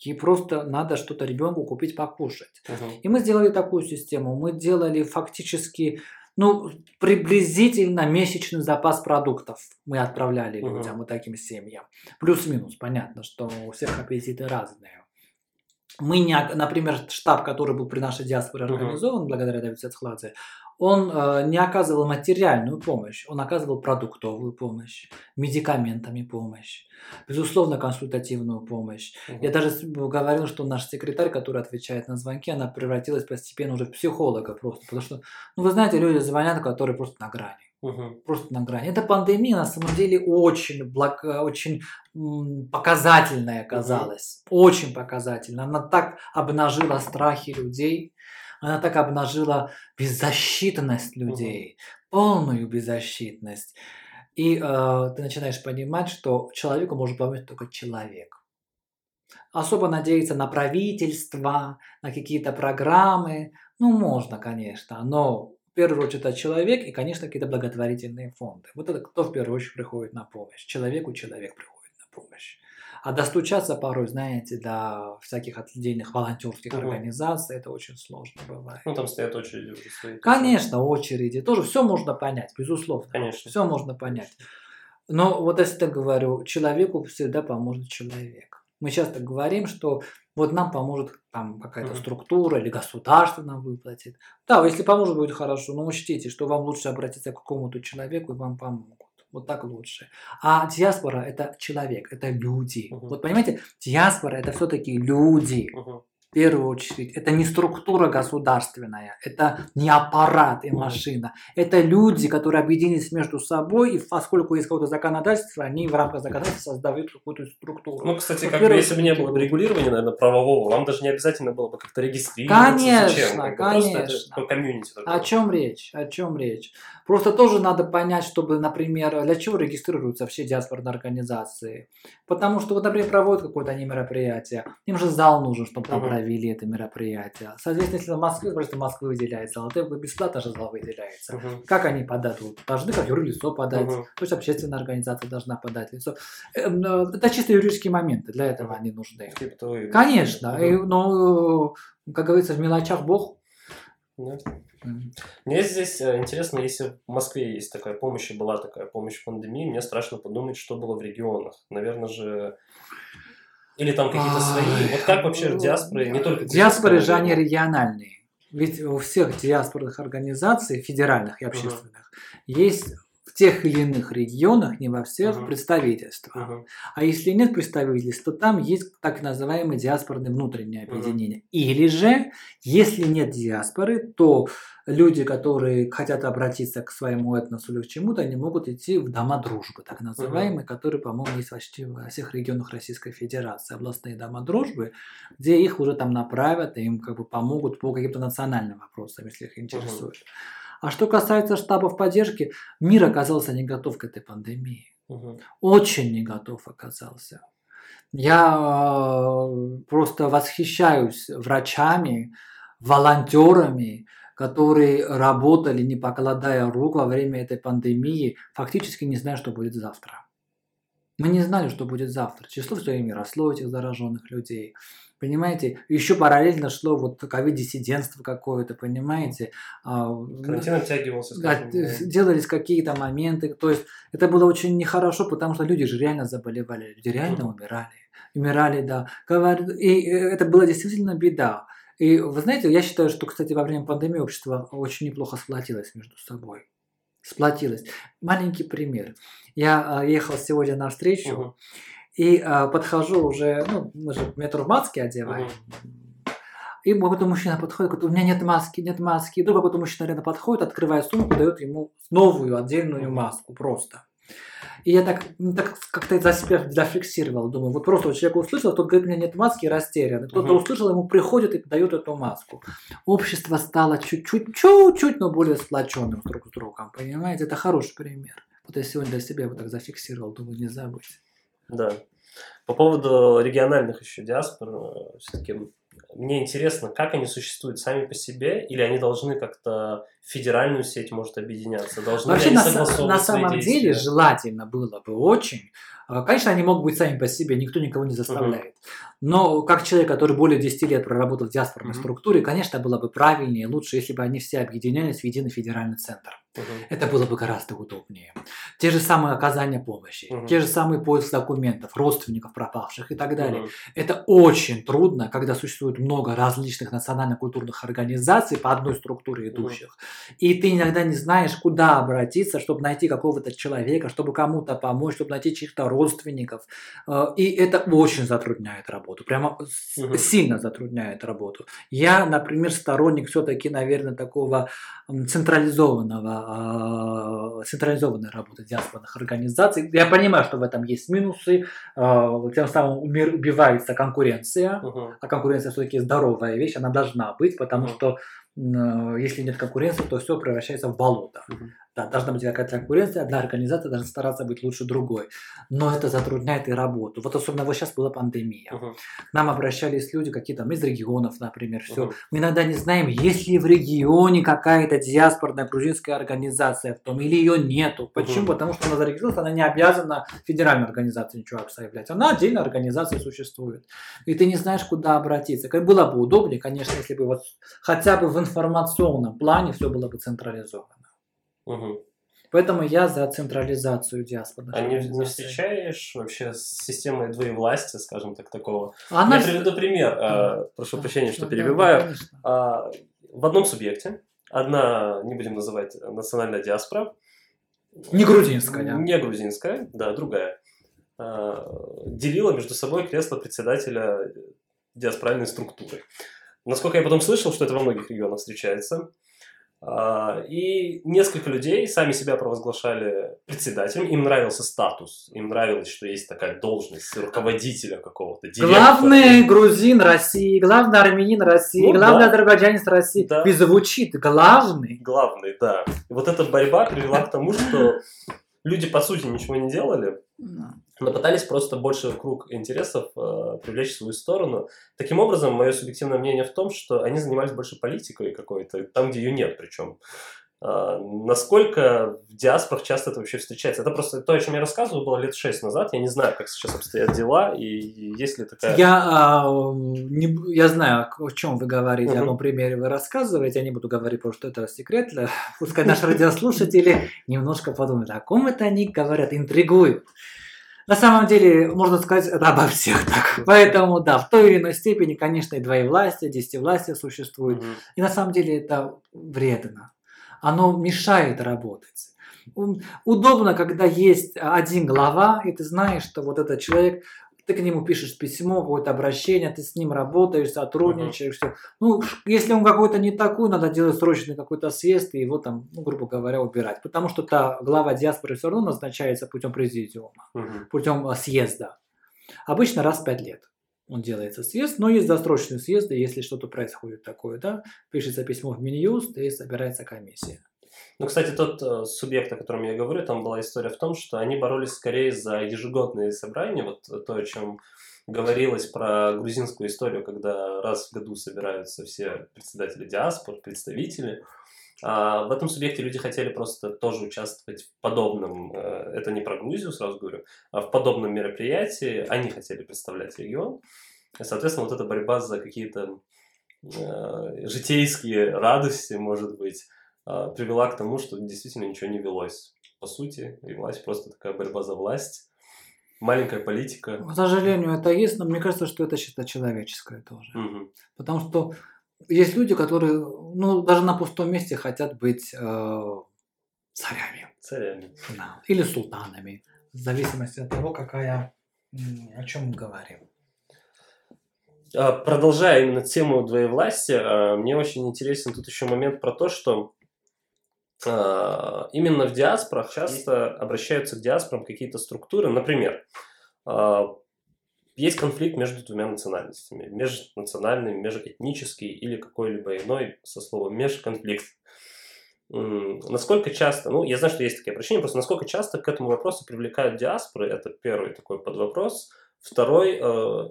Ей просто надо что-то ребенку купить покушать. Uh-huh. И мы сделали такую систему. Мы делали фактически ну, приблизительно месячный запас продуктов мы отправляли uh-huh. людям, вот таким семьям. Плюс-минус, понятно, что у всех аппетиты разные мы не, например, штаб, который был при нашей диаспоре организован, uh-huh. благодаря Давиду Цецхладзе, он э, не оказывал материальную помощь, он оказывал продуктовую помощь, медикаментами помощь, безусловно, консультативную помощь. Uh-huh. Я даже говорил, что наш секретарь, который отвечает на звонки, она превратилась постепенно уже в психолога просто, потому что, ну, вы знаете, люди звонят, которые просто на грани. Угу. Просто на грани. Эта пандемия на самом деле очень, благ... очень показательная оказалась. Угу. Очень показательная. Она так обнажила страхи людей. Она так обнажила беззащитность людей. Угу. Полную беззащитность. И э, ты начинаешь понимать, что человеку может помочь только человек. Особо надеяться на правительство, на какие-то программы, ну, можно, конечно, но первую очередь это человек и, конечно, какие-то благотворительные фонды. Вот это кто в первую очередь приходит на помощь? Человеку человек приходит на помощь. А достучаться порой, знаете, до всяких отдельных волонтерских угу. организаций, это очень сложно бывает. Ну, там стоят очереди уже свои. Конечно, очереди. Тоже все можно понять, безусловно. Конечно. Все можно понять. Но вот если я говорю, человеку всегда поможет человек. Мы часто говорим, что вот нам поможет там какая-то mm-hmm. структура или государство нам выплатит. Да, если поможет, будет хорошо, но учтите, что вам лучше обратиться к какому-то человеку и вам помогут. Вот так лучше. А диаспора это человек, это люди. Uh-huh. Вот понимаете, диаспора это все-таки люди. Uh-huh в первую очередь. Это не структура государственная, это не аппарат и машина. Это люди, которые объединились между собой, и поскольку есть какое-то законодательство, они в рамках законодательства создают какую-то структуру. Ну, кстати, как бы, если бы не было бы регулирования, наверное, правового, вам даже не обязательно было бы как-то регистрироваться. Конечно, Зачем? конечно. Просто это комьюнити. О чем речь? О чем речь? Просто тоже надо понять, чтобы, например, для чего регистрируются все диаспорные организации. Потому что, вот, например, проводят какое-то они мероприятие, им же зал нужен, чтобы там uh-huh провели это мероприятие. Соответственно, если в Москве, просто Москвы выделяется, то бесплатно же зал выделяется. Uh-huh. Как они подадут? Должны как юрлицо подать, uh-huh. то есть общественная организация должна подать лицо. Эм, э, это чисто юридические моменты, для этого они нужны. Типа Конечно, и, но, как говорится, в мелочах Бог. Мне здесь э, интересно, если в Москве есть такая помощь и была такая помощь в пандемии, мне страшно подумать, что было в регионах. Наверное же или там какие-то свои? Вот как вообще диаспоры, не только... Диаспоры же они региональные. Ведь у всех диаспорных организаций, федеральных и общественных, есть в тех или иных регионах, не во всех, uh-huh. представительства. Uh-huh. А если нет представительств, то там есть так называемые диаспорные внутренние объединения. Uh-huh. Или же, если нет диаспоры, то люди, которые хотят обратиться к своему этносу или к чему-то, они могут идти в дома дружбы, так называемые, uh-huh. которые, по-моему, есть почти во всех регионах Российской Федерации, областные дома дружбы, где их уже там направят, и им как бы помогут по каким-то национальным вопросам, если их интересует. Uh-huh. А что касается штабов поддержки, мир оказался не готов к этой пандемии. Мгм. Очень не готов оказался. Я э, просто восхищаюсь врачами, волонтерами, которые работали, не покладая рук во время этой пандемии, фактически не зная, что будет завтра. Мы не знали, что будет завтра. Число все время росло этих зараженных людей. Понимаете, еще параллельно шло вот ковид-диссидентство какое-то, понимаете. А, Карантин оттягивался, скажем. да. делались какие-то моменты. То есть это было очень нехорошо, потому что люди же реально заболевали, люди реально Мгм. умирали. Умирали, да. И это была действительно беда. И вы знаете, я считаю, что, кстати, во время пандемии общество очень неплохо сплотилось между собой. Сплотилось. Маленький пример. Я а, ехал сегодня на встречу, Мгм. и а, подхожу уже, ну, мы же метро в маске одеваем. И какой-то мужчина подходит, говорит, у меня нет маски, нет маски. И вдруг какой-то мужчина рядом подходит, открывает сумку, дает ему новую отдельную маску просто. И я так, ну, так как-то за себя зафиксировал, думаю, вот просто вот человек услышал, тот говорит, у меня нет маски, и растерян. Кто-то Мгм. услышал, ему приходит и дает эту маску. Общество стало чуть-чуть, чуть-чуть, но более сплоченным друг с другом, понимаете? Это хороший пример. Вот я сегодня для себя вот так зафиксировал, думаю, не забыть. Да. По поводу региональных еще диаспор, все-таки мне интересно, как они существуют сами по себе, или они должны как-то федеральную сеть, может, объединяться? Должны Вообще, на, на самом действия? деле, желательно было бы очень. а, Конечно, они могут быть сами по себе, никто никого не заставляет. Но как человек, который более 10 лет проработал в диаспорной Мгм. структуре, конечно, было бы правильнее, лучше, если бы они все объединялись в единый федеральный центр. Мгм. Это было бы гораздо удобнее. Те же самые оказания помощи, Мгм. те же самые поиск документов, родственников пропавших и так далее. Мгм. Это очень трудно, когда существует много различных национально-культурных организаций по одной структуре идущих. И ты иногда не знаешь, куда обратиться, чтобы найти какого-то человека, чтобы кому-то помочь, чтобы найти чьих-то родственников. Э, И это очень затрудняет работу. Прямо Мгм. сильно затрудняет работу. Я, например, сторонник все-таки, наверное, такого централизованного, э, централизованной работы диаспорных организаций. Я понимаю, что в этом есть минусы, э, тем самым убивается конкуренция, Мгм. а конкуренция все-таки здоровая вещь, она должна быть, потому Мгм. что если нет конкуренции, то все превращается в болото. Мгм. Да, должна быть какая-то конкуренция, одна организация должна стараться быть лучше другой. Но это затрудняет и работу. Вот особенно вот сейчас была пандемия. К нам обращались люди какие-то из регионов, например, все. Мгм. Мы иногда не знаем, есть ли в регионе какая-то диаспорная грузинская организация в том, или ее нету. Почему? Мгм. Потому что она зарегистрировалась, она не обязана федеральной организации ничего заявлять. Она отдельная организация существует. И ты не знаешь, куда обратиться. Было бы удобнее, конечно, если бы вот хотя бы в информационном плане все было бы централизовано. Мгм. Поэтому я за централизацию диаспорных А не, не встречаешь вообще с системой двоевластия, скажем так, такого? Она Я приведу пример. Да. э, Прошу Да, прощения, что да, да, перебиваю. конечно. А, В одном субъекте одна, не будем называть, национальная диаспора. Не грузинская. Не грузинская, да, другая. а, Делила между собой кресло председателя диаспоральной структуры. Насколько я потом слышал, что это во многих регионах встречается. А, И несколько людей сами себя провозглашали председателем. Им нравился статус. Им нравилось, что есть такая должность руководителя какого-то. директора. Главный грузин России, главный армянин России, Ну главный да. азербайджанец России. Да. И звучит главный. Главный, да. И вот эта борьба привела к тому, что люди, по сути, ничего не делали, но пытались просто больше круг интересов э, привлечь в свою сторону. Таким образом, мое субъективное мнение в том, что они занимались больше политикой какой-то, там, где ее нет причем. А, насколько в диаспорах часто это вообще встречается? Это просто то, о чем я рассказывал, было лет шесть назад. Я не знаю, как сейчас обстоят дела, и есть ли такая... Я, а, не я знаю, о чем вы говорите, о Мгм. каком примере вы рассказываете. Я не буду говорить, потому что это секрет. Для... Пускай наши радиослушатели немножко подумают, о ком это они говорят, интригуют. На самом деле, можно сказать, это обо всех так. Поэтому, да, в той или иной степени, конечно, и двоевластие, десятивластие существует. Мгм. И на самом деле это вредно. Оно мешает работать. Удобно, когда есть один глава, и ты знаешь, что вот этот человек, ты к нему пишешь письмо, какое-то обращение, ты с ним работаешь, сотрудничаешь. всё. Ну, если он какой-то не такой, надо делать срочный какой-то съезд и его там, ну, грубо говоря, убирать. Потому что та глава диаспоры все равно назначается путем президиума путем а, съезда. Обычно раз в пять лет он делается съезд, но есть досрочные съезды, если что-то происходит такое, да, пишется письмо в Минюст и собирается комиссия. Ну, кстати, тот э, субъект, о котором я говорю, там была история в том, что они боролись скорее за ежегодные собрания, вот то, о чем говорилось про грузинскую историю, когда раз в году собираются все председатели диаспор, представители. А в этом субъекте люди хотели просто тоже участвовать в подобном, э, это не про Грузию, сразу говорю, а в подобном мероприятии. Они хотели представлять регион. И, соответственно, вот эта борьба за какие-то э, житейские радости, может быть, э, привела к тому, что действительно ничего не велось. По сути, велась просто такая борьба за власть маленькая политика. К сожалению, это есть, но мне кажется, что это что-то человеческое тоже. Угу. Потому что есть люди, которые, ну, даже на пустом месте хотят быть э, царями. Царями. Да. Или султанами. В зависимости от того, какая, о чем мы говорим. А, продолжая именно тему двоевластия, а, мне очень интересен тут еще момент про то, что а, именно в диаспорах часто обращаются к диаспорам какие-то структуры. Например, есть конфликт между двумя национальностями. Межнациональный, межэтнический или какой-либо иной со словом межконфликт. Насколько часто, ну, я знаю, что есть такие обращения, просто насколько часто к этому вопросу привлекают диаспоры, это первый такой подвопрос. Второй, э,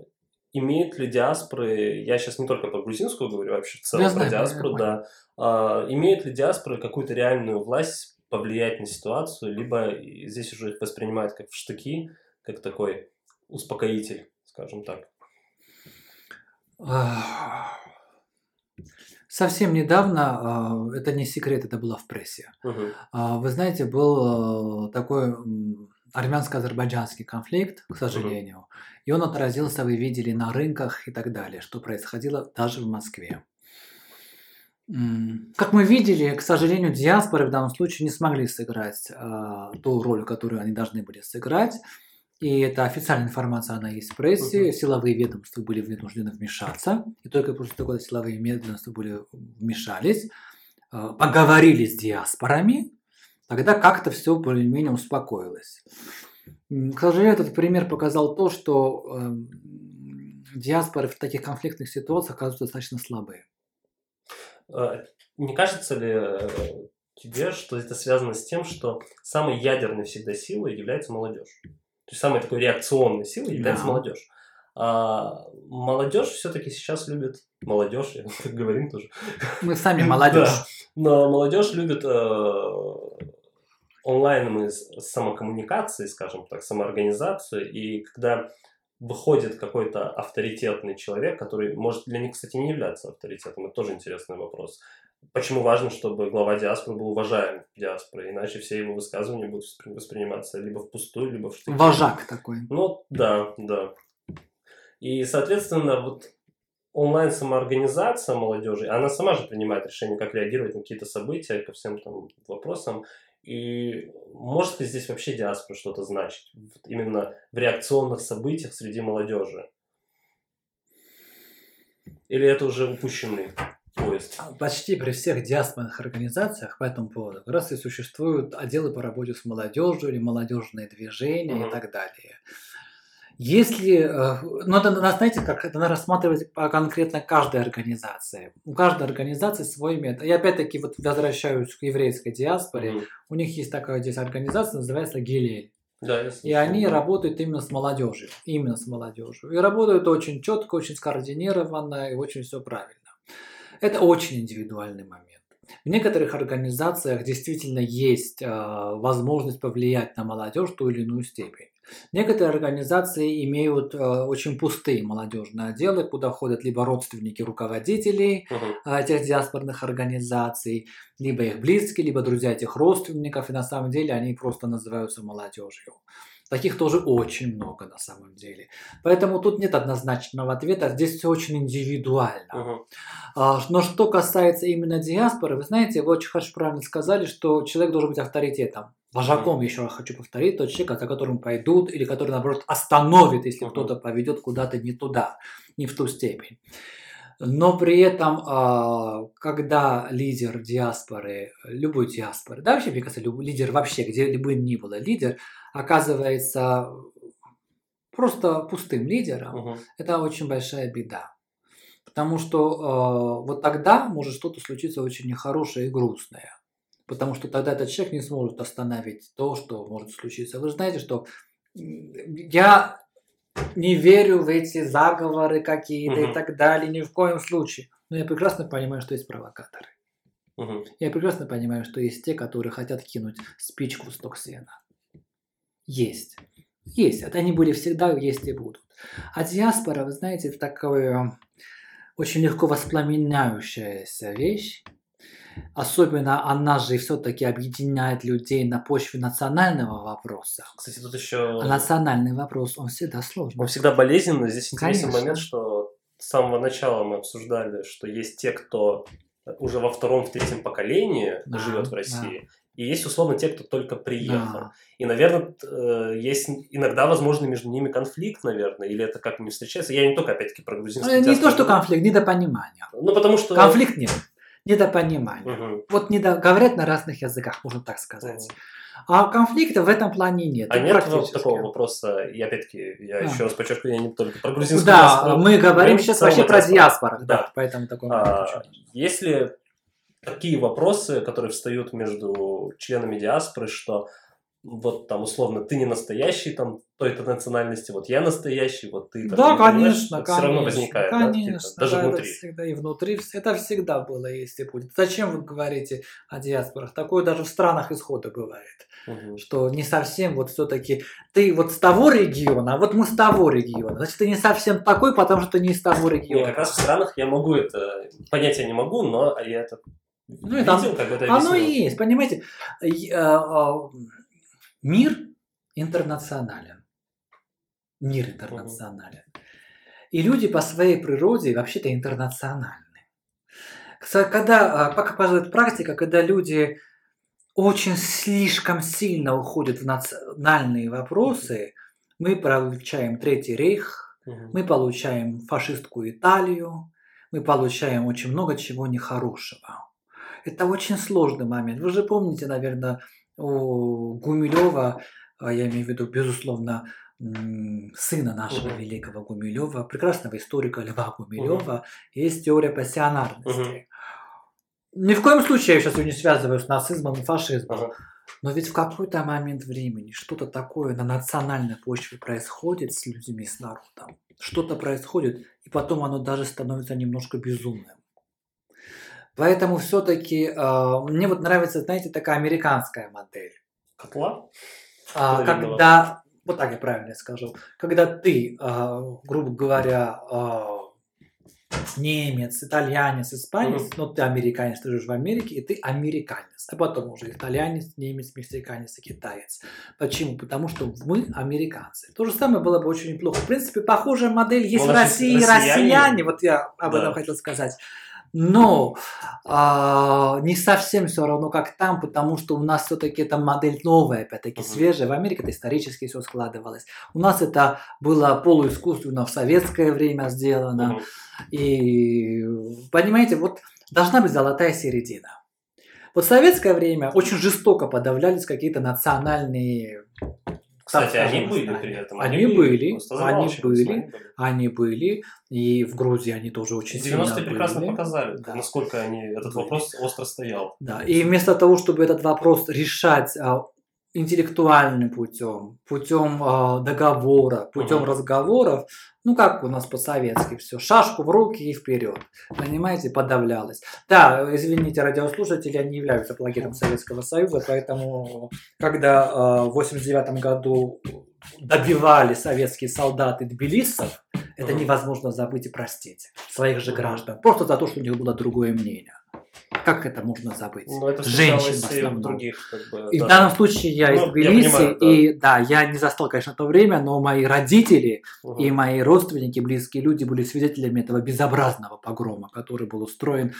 имеют ли диаспоры, я сейчас не только про грузинскую говорю, вообще в целом Я про знаю, диаспору, да, а, имеют ли диаспоры какую-то реальную власть повлиять на ситуацию, либо здесь уже их воспринимают как в штыки, как такой успокоитель, скажем так. Совсем недавно, а, это не секрет, это было в прессе. Угу. А, Вы знаете, был такой армянско-азербайджанский конфликт, к сожалению, и он отразился, вы видели, на рынках и так далее, что происходило даже в Москве. Как мы видели, к сожалению, диаспоры в данном случае не смогли сыграть а, ту роль, которую они должны были сыграть. И это официальная информация, она есть в прессе. Мгм. Силовые ведомства были вынуждены вмешаться. И только после того, когда силовые ведомства были вмешались, а, поговорили с диаспорами, тогда как-то все более-менее успокоилось. К сожалению, этот пример показал то, что эм, диаспоры в таких конфликтных ситуациях оказываются достаточно слабые. А, Не кажется ли э, тебе, что это связано с тем, что самой ядерной всегда силой является молодежь? То есть самой такой реакционной силой является Да. молодежь. А молодежь все-таки сейчас любит молодежь, я так говорим тоже. Мы сами молодежь. Да. Но молодежь любит э, онлайновые с- самокоммуникации, скажем так, самоорганизацию. И когда выходит какой-то авторитетный человек, который может для них, кстати, не являться авторитетом, это тоже интересный вопрос. Почему важно, чтобы глава диаспоры был уважаем диаспорой, иначе все его высказывания будут воспри- восприниматься либо впустую, либо в штыки. Вожак такой. Ну, да, да. И, соответственно, вот онлайн-самоорганизация молодежи, она сама же принимает решение, как реагировать на какие-то события, ко всем там вопросам. И может ли здесь вообще диаспора что-то значить? Именно в реакционных событиях среди молодежи? Или это уже упущенный поезд? Почти при всех диаспорных организациях по этому поводу как раз и существуют отделы по работе с молодежью или молодежные движения Мгм. и так далее. Если, э, ну это надо, знаете, как это надо рассматривать конкретно каждой организации. У каждой организации свой метод. Я опять-таки вот возвращаюсь к еврейской диаспоре. Мгм. У них есть такая здесь организация, называется Гилель. Да, я И они да. работают именно с молодежью. Именно с молодежью. И работают очень четко, очень скоординированно и очень все правильно. Это очень индивидуальный момент. В некоторых организациях действительно есть э, возможность повлиять на молодежь в ту или иную степень. Некоторые организации имеют э, очень пустые молодежные отделы, куда входят либо родственники руководителей Мгм. э, этих диаспорных организаций, либо их близкие, либо друзья этих родственников, и на самом деле они просто называются молодежью. Таких тоже очень много на самом деле. Поэтому тут нет однозначного ответа, здесь все очень индивидуально. А, Но что касается именно диаспоры, вы знаете, вы очень хорошо правильно сказали, что человек должен быть авторитетом. Вожаком, еще раз хочу повторить, тот человек, за которым пойдут, или который, наоборот, остановит, если Мгм. кто-то поведет куда-то не туда, не в ту степень. Но при этом, а, когда лидер диаспоры, любой диаспоры, да, вообще, мне кажется, любой лидер вообще, где бы ни было, лидер оказывается просто пустым лидером, Мгм. это очень большая беда. Потому что э, вот тогда может что-то случиться очень нехорошее и грустное. Потому что тогда этот человек не сможет остановить то, что может случиться. Вы знаете, что я не верю в эти заговоры какие-то Мгм. и так далее, ни в коем случае. Но я прекрасно понимаю, что есть провокаторы. Мгм. Я прекрасно понимаю, что есть те, которые хотят кинуть спичку в сток сена. Есть. Есть. Это они были всегда, есть и будут. А диаспора, вы знаете, это такое очень легко воспламеняющаяся вещь. Особенно она же все-таки объединяет людей на почве национального вопроса. Кстати, тут еще... А национальный вопрос, он всегда сложный. Он всегда болезненный. Здесь интересный Конечно. момент, что с самого начала мы обсуждали, что есть те, кто уже во втором, в третьем поколении Да, живет в да. России. И есть, условно, те, кто только приехал. Да. И, наверное, э, есть иногда, возможно, между ними конфликт, наверное, или это как не встречается. Я не только, опять-таки, про грузинский Ну, Не то, что говорю. конфликт, недопонимание. Ну, потому что... Конфликт нет, недопонимание. Мгм. Вот недо... говорят на разных языках, можно так сказать. А конфликта в этом плане нет. А нет такого вопроса, и опять-таки, я Да. еще раз подчеркиваю, я не только про грузинскую Да, диаспору, мы говорим сейчас вообще про диаспорах, да, Да. поэтому такой А, Если такие вопросы, которые встают между членами диаспоры, что вот там условно ты не настоящий там той-то национальности, вот я настоящий, вот ты там, Да, конечно, это конечно. все равно возникает, да, конечно, даже да, это внутри. всегда и внутри, это всегда было и есть и будет. Зачем вы говорите о диаспорах? Такое даже в странах исхода бывает, Мгм. что не совсем вот все-таки ты вот с того региона, а вот мы с того региона. Значит, ты не совсем такой, потому что ты не из того региона. как раз в странах я могу это, понять я не могу, но я это Ну, это- видел, как бы это Оно объяснил. есть, понимаете? Мир интернационален. Мир интернационален. И люди по своей природе вообще-то интернациональны. Когда, э, как показывает практика, когда люди очень слишком сильно уходят в национальные вопросы, мы получаем Третий рейх, мы получаем фашистскую Италию, мы получаем очень много чего нехорошего. Это очень сложный момент. Вы же помните, наверное, у Гумилева, а я имею в виду, безусловно, сына нашего Мгм. великого Гумилева, прекрасного историка Льва Гумилева, есть теория пассионарности. Ни в коем случае я сейчас ее не связываю с нацизмом и фашизмом. Ага. Но ведь в какой-то момент времени что-то такое на национальной почве происходит с людьми, с народом. Что-то происходит, и потом оно даже становится немножко безумным. Поэтому все-таки мне вот нравится, знаете, такая американская модель. Котла? А, когда, вот так я правильно скажу, когда ты, а, грубо говоря, а, немец, итальянец, испанец, Мгм. но ты американец, ты живешь в Америке, и ты американец, а потом уже итальянец, немец, мексиканец и китаец. Почему? Потому что мы американцы. То же самое было бы очень неплохо. В принципе, похожая модель есть Ну, в России россияне- россияне, вот я об Да. этом хотел сказать. Но а, не совсем все равно, как там, потому что у нас все-таки эта модель новая, опять-таки Мгм. свежая. В Америке это исторически все складывалось. У нас это было полуискусственно в советское время сделано. Мгм. И понимаете, вот должна быть золотая середина. Вот в советское время очень жестоко подавлялись какие-то национальные... Кстати, так они скажем, были при этом. Они они были. они были. Они были, и в Грузии они тоже очень сильно 90-е прекрасно были. показали, Да. насколько они, этот Были. вопрос остро стоял. Да, и вместо того, чтобы этот вопрос решать а, интеллектуальным путем, путем а, договора, путем Мгм. разговоров, ну как у нас по-советски все, шашку в руки и вперед, понимаете, подавлялось. Да, извините, радиослушатели, я не являюсь апологетом Советского Союза, поэтому когда а, в 89 году добивали советские солдаты тбилисов, это невозможно забыть и простить своих же граждан, просто за то, что у них было другое мнение. Как это можно забыть? Но это Женщин в и в основном. других, как бы, И в да. данном случае я Ну, из Тбилиси, понимаю, да. и да, я не застал, конечно, то время, но мои родители Мгм. и мои родственники, близкие люди были свидетелями этого безобразного погрома, который был устроен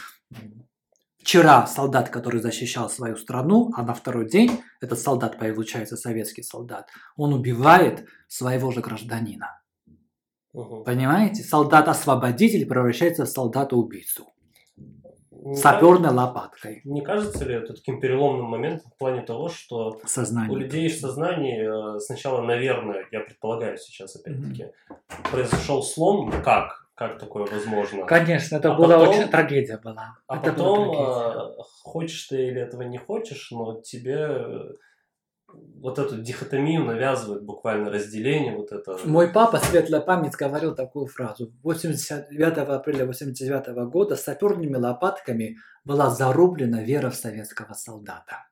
вчера солдат, который защищал свою страну, а на второй день этот солдат, получается советский солдат, он убивает своего же гражданина. Мгм. Понимаете? Солдат-освободитель превращается в солдата-убийцу. Не саперной лопаткой. Не кажется ли это таким переломным моментом в плане того, что у Сознание. людей в сознании э, сначала, наверное, я предполагаю сейчас опять-таки, произошел слом, как? Как такое возможно? Конечно, это А была потом- очень трагедия была. А это потом, была трагедия. э, хочешь ты или этого не хочешь, но тебе э, вот эту дихотомию навязывает буквально разделение, вот это... Мой папа, светлая память, говорил такую фразу. 89 апреля 89 года саперными лопатками была зарублена вера в советского солдата.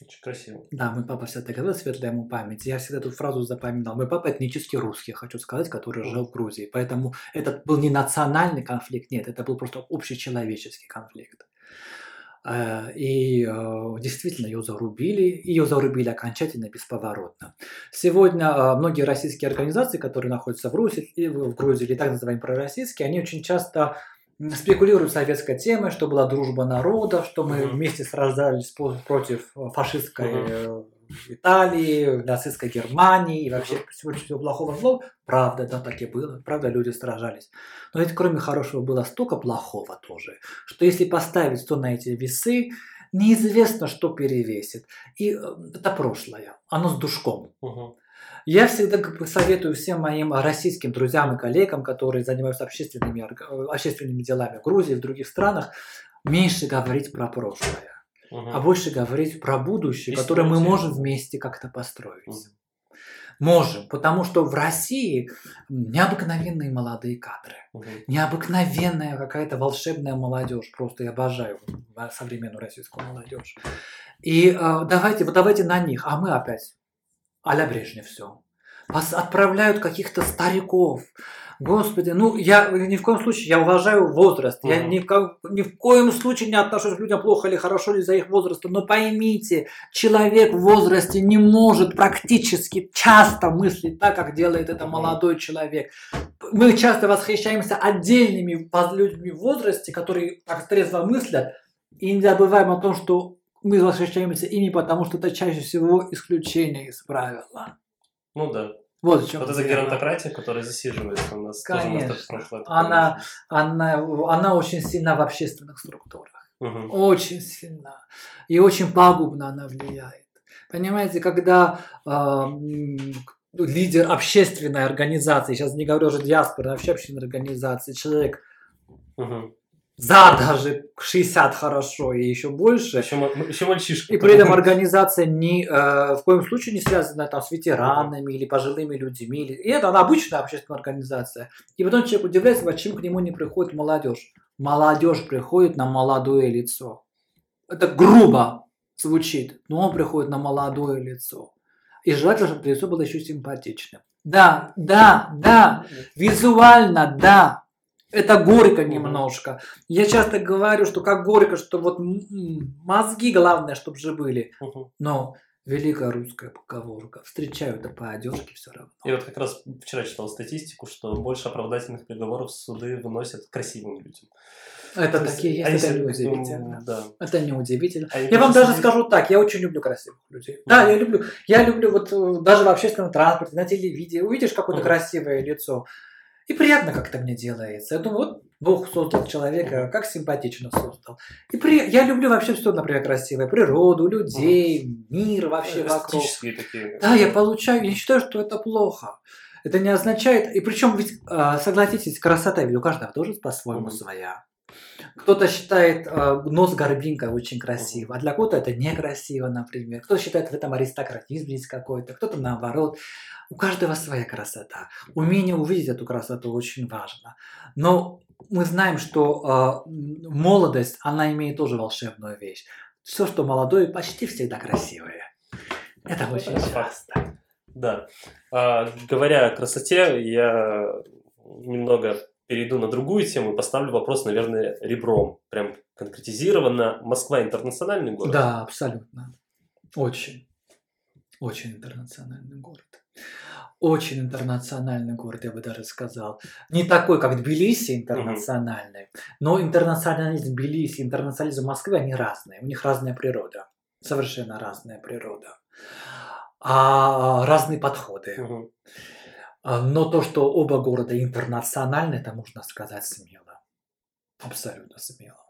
Очень красиво. Да, мой папа всегда говорил, светлая ему память. Я всегда эту фразу запоминал. Мой папа этнически русский, хочу сказать, который жил в Грузии. Поэтому это был не национальный конфликт, нет, это был просто общечеловеческий конфликт. Э, И э, действительно ее зарубили, ее зарубили окончательно, бесповоротно. Сегодня э, многие российские организации, которые находятся в Грузии, и в Грузии или так называемые пророссийские, они очень часто спекулируют советской темой, что была дружба народов, что мы вместе сражались против фашистской. Италии, нацистской Германии и вообще всего, всего плохого злого. Правда, да, так и было. Правда, люди сражались. Но ведь кроме хорошего было столько плохого тоже, что если поставить то на эти весы, неизвестно, что перевесит. И э, это прошлое. Оно с душком. Я всегда советую всем моим российским друзьям и коллегам, которые занимаются общественными, э, общественными делами в Грузии, в других странах, меньше говорить про прошлое, Мгм. а больше говорить про будущее, И которое мы можем вместе как-то построить. Мгм. Можем, потому что в России необыкновенные молодые кадры. Мгм. Необыкновенная какая-то волшебная молодежь. Просто я обожаю современную российскую молодежь. И э, давайте, вот давайте на них, а мы опять а-ля Брежнев все. Вас отправляют каких-то стариков. Господи, ну я ни в коем случае, я уважаю возраст. Я Мгм. ни в, ко- ни в коем случае не отношусь к людям плохо или хорошо ли за их возрастом. Но поймите, человек в возрасте не может практически часто мыслить так, как делает это Мгм. молодой человек. Мы часто восхищаемся отдельными людьми в возрасте, которые так трезво мыслят, и не забываем о том, что мы восхищаемся ими, потому что это чаще всего исключение из правила. Ну да. Вот в чем Вот эта геронтократия, которая засиживается у нас тоже Конечно. так прошлое. Она, она, она очень сильна в общественных структурах. Мгм. Очень сильна. И очень пагубно она влияет. Понимаете, когда э, лидер общественной организации, сейчас не говорю уже диаспоры, а вообще общественной организации, человек Мгм. За даже 60 хорошо и еще больше, Еще, еще мальчишка. И при этом организация ни, э, в коем случае не связана там, с ветеранами или пожилыми людьми. Или... И это она обычная общественная организация. И потом человек удивляется, почему к нему не приходит молодежь. Молодежь приходит на молодое лицо. Это грубо звучит, но он приходит на молодое лицо. И желательно, чтобы лицо было еще симпатичным. Да, да, да, визуально, да. Это горько немножко. Я часто говорю, что как горько, что вот мозги главное, чтобы же были. Но великая русская поговорка. Встречают да по одежке все равно. И вот как раз вчера читал статистику, что больше оправдательных приговоров суды выносят красивым людям. Это То такие есть, это себе, неудивительно. м, Да. Это неудивительно. Они Я вам даже сидят- скажу так, я очень люблю красивых людей. Да, Мгм. я люблю. Я люблю вот э, даже в общественном транспорте, на телевидении. Увидишь какое-то Мгм. красивое лицо. И приятно как-то мне делается. Я думаю, вот Бог создал человека, как симпатично создал. И при... я люблю вообще все, например, красивое. Природу, людей, мир вообще вокруг. Эстетические такие. Да, я получаю, я не считаю, что это плохо. Это не означает, и причем ведь, э, согласитесь, красота ведь у каждого тоже по-своему своя. Кто-то считает э, нос горбинкой очень красиво, а для кого-то это некрасиво, например. Кто-то считает в этом аристократизм есть какой-то, кто-то наоборот. У каждого своя красота. Умение увидеть эту красоту очень важно. Но мы знаем, что э, молодость, она имеет тоже волшебную вещь. Все, что молодое, почти всегда красивое. Это очень часто. Да. А, говоря о красоте, я немного перейду на другую тему и поставлю вопрос, наверное, ребром. Прям конкретизированно. Москва интернациональный город? Да, абсолютно. Очень. Очень интернациональный город. Очень интернациональный город, я бы даже сказал. Не такой, как Тбилиси интернациональный, но интернационализм Тбилиси, интернационализм Москвы, они разные. У них разная природа. Совершенно разная природа. А разные подходы. Мгм. А, Но то, что оба города интернациональны, это можно сказать смело. Абсолютно смело.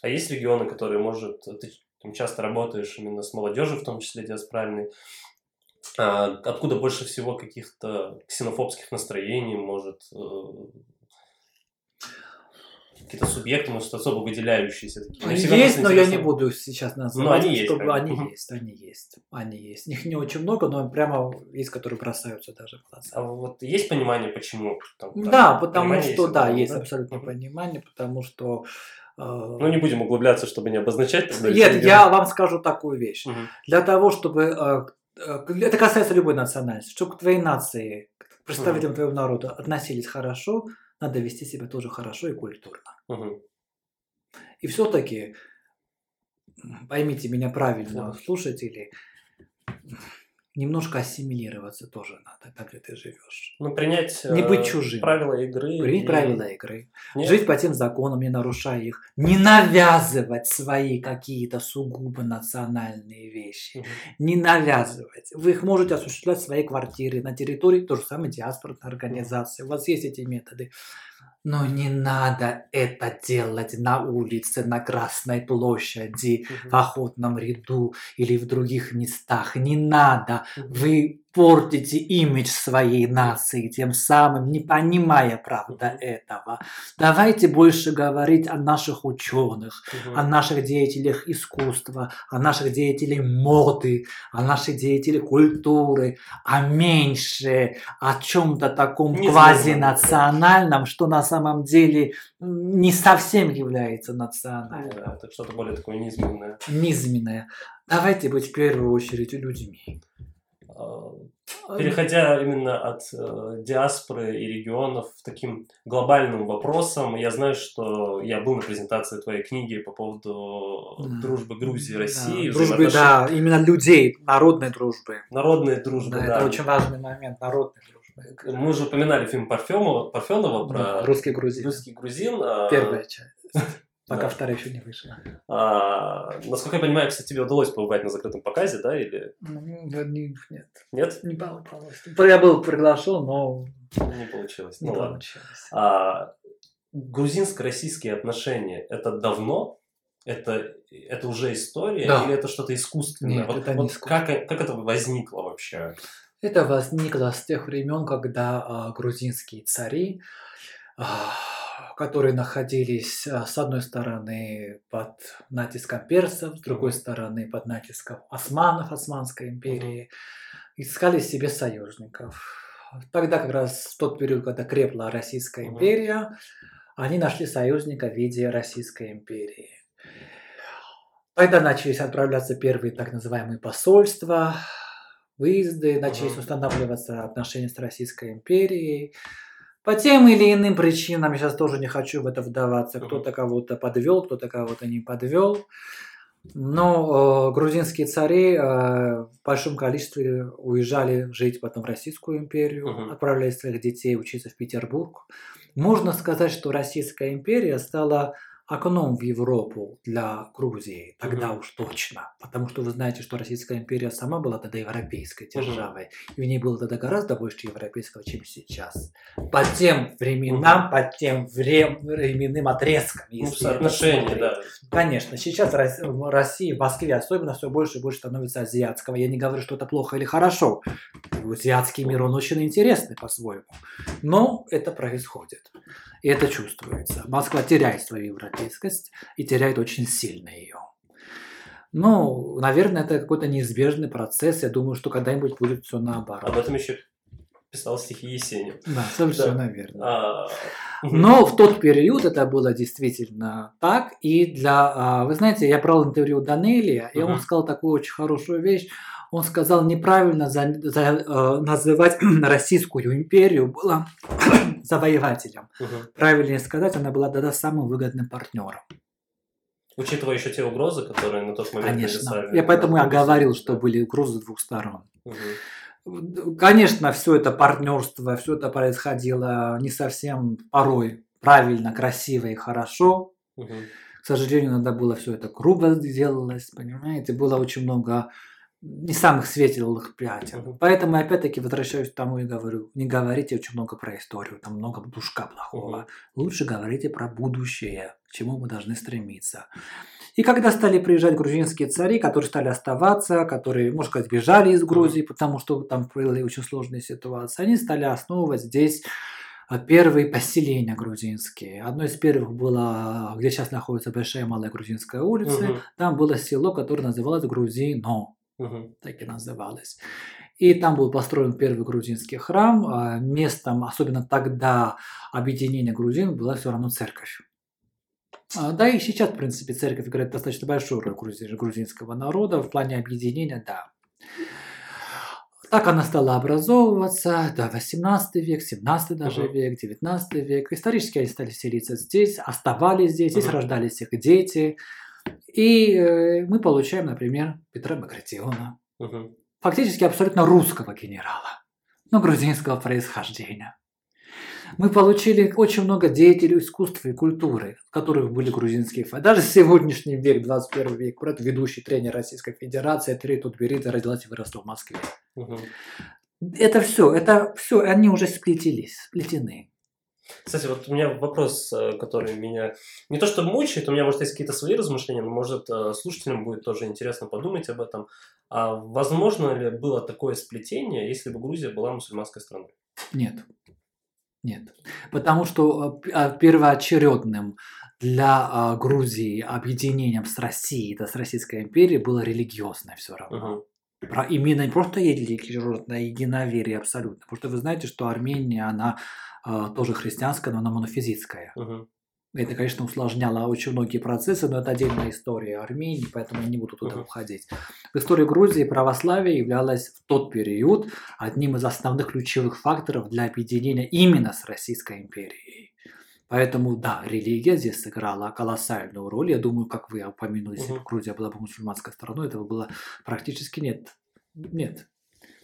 А есть регионы, которые, может, ты там часто работаешь именно с молодежью, в том числе диаспоральной, а, откуда больше всего каких-то ксенофобских настроений, может, э, какие-то субъекты, может, особо выделяющиеся такие. Они Всегда есть, но я не буду сейчас Ну, называть, они есть, чтобы как бы. они есть, они есть, они есть. Их не очень много, но прямо есть, которые бросаются даже в глаза. А вот есть понимание, почему? Там, там, Да, потому понимание что есть, да, есть да? абсолютное Мгм. понимание, потому что э, Ну, не будем углубляться, чтобы не обозначать. тогда Нет, я вам скажу такую вещь. Мгм. Для того, чтобы... э, э, Это касается любой национальности. Чтобы к твоей нации, к представителям твоего народа относились хорошо, надо вести себя тоже хорошо и культурно. Мгм. И все-таки, поймите меня правильно, Ага. слушатели, немножко ассимилироваться тоже надо, там, где ты живешь. Ну, принять Не э, быть чужим. правила игры. Принять и- правила игры. Нет? Жить по тем законам, не нарушая их. Не навязывать свои какие-то сугубо национальные вещи. Мгм. не навязывать. Вы их можете осуществлять в своей квартире, на территории той же самой диаспорной организации. У вас есть эти методы. Но не надо это делать на улице, на Красной площади, Мгм. в охотном ряду или в других местах. Не надо. Мгм. Вы портите имидж своей нации, тем самым не понимая правда этого. Давайте больше говорить о наших ученых, о наших деятелях искусства, о наших деятелях моды, о наших деятелях культуры, а меньше о чем-то таком Низменном. квазинациональном, что на самом деле не совсем является национальным, да, это что-то более такое низменное. низменное. Давайте быть в первую очередь людьми. А, Переходя именно от э, диаспоры и регионов к таким глобальным вопросам, я знаю, что я был на презентации твоей книги по поводу Да. дружбы Грузии и Да, России, дружбы, взаимоотношений- да, именно людей, народной дружбы. народной дружбы, Да, да. это очень важный момент, народной дружбы. Мы уже упоминали фильм Парфенова, Парфенова про Да, русский грузин. русский грузин. а, Первая часть. Пока да. вторая еще не вышла. А, насколько я понимаю, кстати, тебе удалось побывать на закрытом показе, да, или Ну, не- Нет, нет? не получилось. Я был приглашен, но Не получилось. не Ну ладно. получилось. А, грузинско-российские отношения это давно? Это, это уже история Да. или это что-то искусственное? Нет, вот, это не вот искусственно. как, как это возникло вообще? Это возникло с тех времен, когда а, грузинские цари, а, которые находились а, с одной стороны под натиском персов, с другой стороны под натиском османов, Османской империи, искали себе союзников. Тогда как раз в тот период, когда крепла Российская империя, они нашли союзника в виде Российской империи. Тогда начались отправляться первые так называемые посольства, выезды, начались устанавливаться отношения с Российской империей. По тем или иным причинам, я сейчас тоже не хочу в это вдаваться, кто-то кого-то подвел, кто-то кого-то не подвел. Но э, грузинские цари э, в большом количестве уезжали жить потом в Российскую империю, Мгм. отправляли своих детей учиться в Петербург. Можно сказать, что Российская империя стала окном в Европу для Грузии, тогда Мгм. уж точно. Потому что вы знаете, что Российская империя сама была тогда европейской державой. И в ней было тогда гораздо больше европейского, чем сейчас. По тем временам, по тем вре- временным отрезкам. Ну, если соотношение, да. Конечно, сейчас Рос- в России, в Москве особенно все больше и больше становится азиатского. Я не говорю, что это плохо или хорошо. Азиатский мир, он очень интересный по-своему. Но это происходит. И это чувствуется. Москва теряет свою европейскость и теряет очень сильно ее. Ну, наверное, это какой-то неизбежный процесс. Я думаю, что когда-нибудь будет все наоборот. Об этом еще писал стихи Есенин. Да, совершенно верно. А, Но в тот период это было действительно так. И для... а, Вы знаете, я брал интервью Данелия, и он сказал такую очень хорошую вещь. Он сказал, неправильно за- за- э, называть Российскую империю было завоевателем. мгм. Правильнее сказать, она была тогда самым выгодным партнером. Учитывая еще те угрозы, которые на тот момент Конечно. нависали Я поэтому над я Грузией, говорил, да. что были угрозы двух сторон. Мгм. Конечно, все это партнерство, все это происходило не совсем порой правильно, красиво и хорошо. Мгм. К сожалению, иногда было все это грубо делалось, понимаете, было очень много не самых светлых пятен. Мгм. Поэтому я опять-таки возвращаюсь к тому и говорю, не говорите очень много про историю, там много душка плохого. Мгм. Лучше говорите про будущее, к чему мы должны стремиться. И когда стали приезжать грузинские цари, которые стали оставаться, которые, можно сказать, бежали из Грузии, потому что там были очень сложные ситуации, они стали основывать здесь а, первые поселения грузинские. Одно из первых было, где сейчас находится Большая и Малая Грузинская улица. Мгм. Там было село, которое называлось Грузино Мгм. так и называлось. И там был построен первый грузинский храм. а Местом, особенно тогда, объединения грузин была все равно церковь. А, Да и сейчас, в принципе, церковь играет достаточно большую роль грузи- грузинского народа в плане объединения, да. Так она стала образовываться, да, 18 век, 17 даже Мгм. век, 19 век. Исторически они стали селиться здесь, оставались здесь, здесь Мгм. рождались их дети. И э, мы получаем, например, Петра Багратиона, Мгм. фактически абсолютно русского генерала, но грузинского происхождения. Мы получили очень много деятелей искусства и культуры, у которых были грузинские фамилии. Даже сегодняшний век, 21 век, ведущий тренер Российской Федерации, Три Тутберидзе родилась и выросла в Москве. Мгм. Это все, это все, они уже сплетились, сплетены. Кстати, вот у меня вопрос, э, который меня не то что мучает, у меня, может, есть какие-то свои размышления, но, может, э, слушателям будет тоже интересно подумать об этом. А возможно ли было такое сплетение, если бы Грузия была мусульманской страной? Нет. Нет. Потому что э, а, первоочередным для а, Грузии объединением с Россией, да, с Российской империей было религиозное все равно. Мгм. Про, именно не просто религиозное единоверие абсолютно. Потому что вы знаете, что Армения, она а, тоже христианская, но она монофизитская. Мгм. Это, конечно, усложняло очень многие процессы, но это отдельная история Армении, поэтому я не буду туда уходить. В истории Грузии православие являлось в тот период одним из основных ключевых факторов для объединения именно с Российской империей. Поэтому, да, религия здесь сыграла колоссальную роль. Я думаю, как вы упомянули, если бы. Грузия была бы мусульманской страной, этого было практически нет. Нет.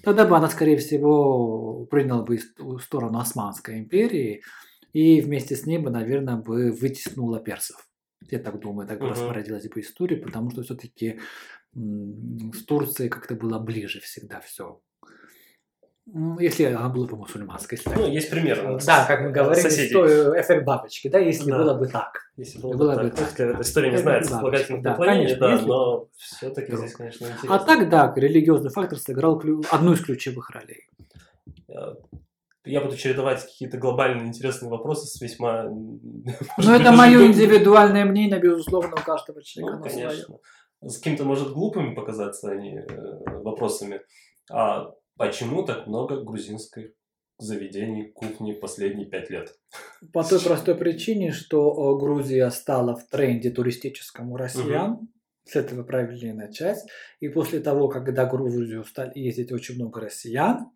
Тогда бы она, скорее всего, приняла бы ст- сторону Османской империи, и вместе с ней бы, наверное, бы вытеснула персов. Я так думаю, так бы Мгм. распорядилась бы история, потому что все-таки с Турцией как-то было ближе всегда все. Если она была бы мусульманской. Так. Ну, есть пример. да, как мы говорили, соседей. сто- эффект бабочки, да, если Да. было бы так. Если было, Было бы так. так. Эта история не знает да, сослагательных да, конечно, да, если но все-таки Вдруг. здесь, конечно, интересно. А так, да, религиозный фактор сыграл одну из ключевых ролей. Я- Я буду чередовать какие-то глобальные интересные вопросы с весьма... Но это мое индивидуальное мнение, безусловно, у каждого человека Ну, конечно. С кем-то может глупыми показаться они э, вопросами. А почему так много грузинских заведений кухни последние пять лет? По той простой причине, что э, Грузия стала в тренде туристическом у россиян. С этого правильнее начать. И после того, когда Грузию стали ездить очень много россиян,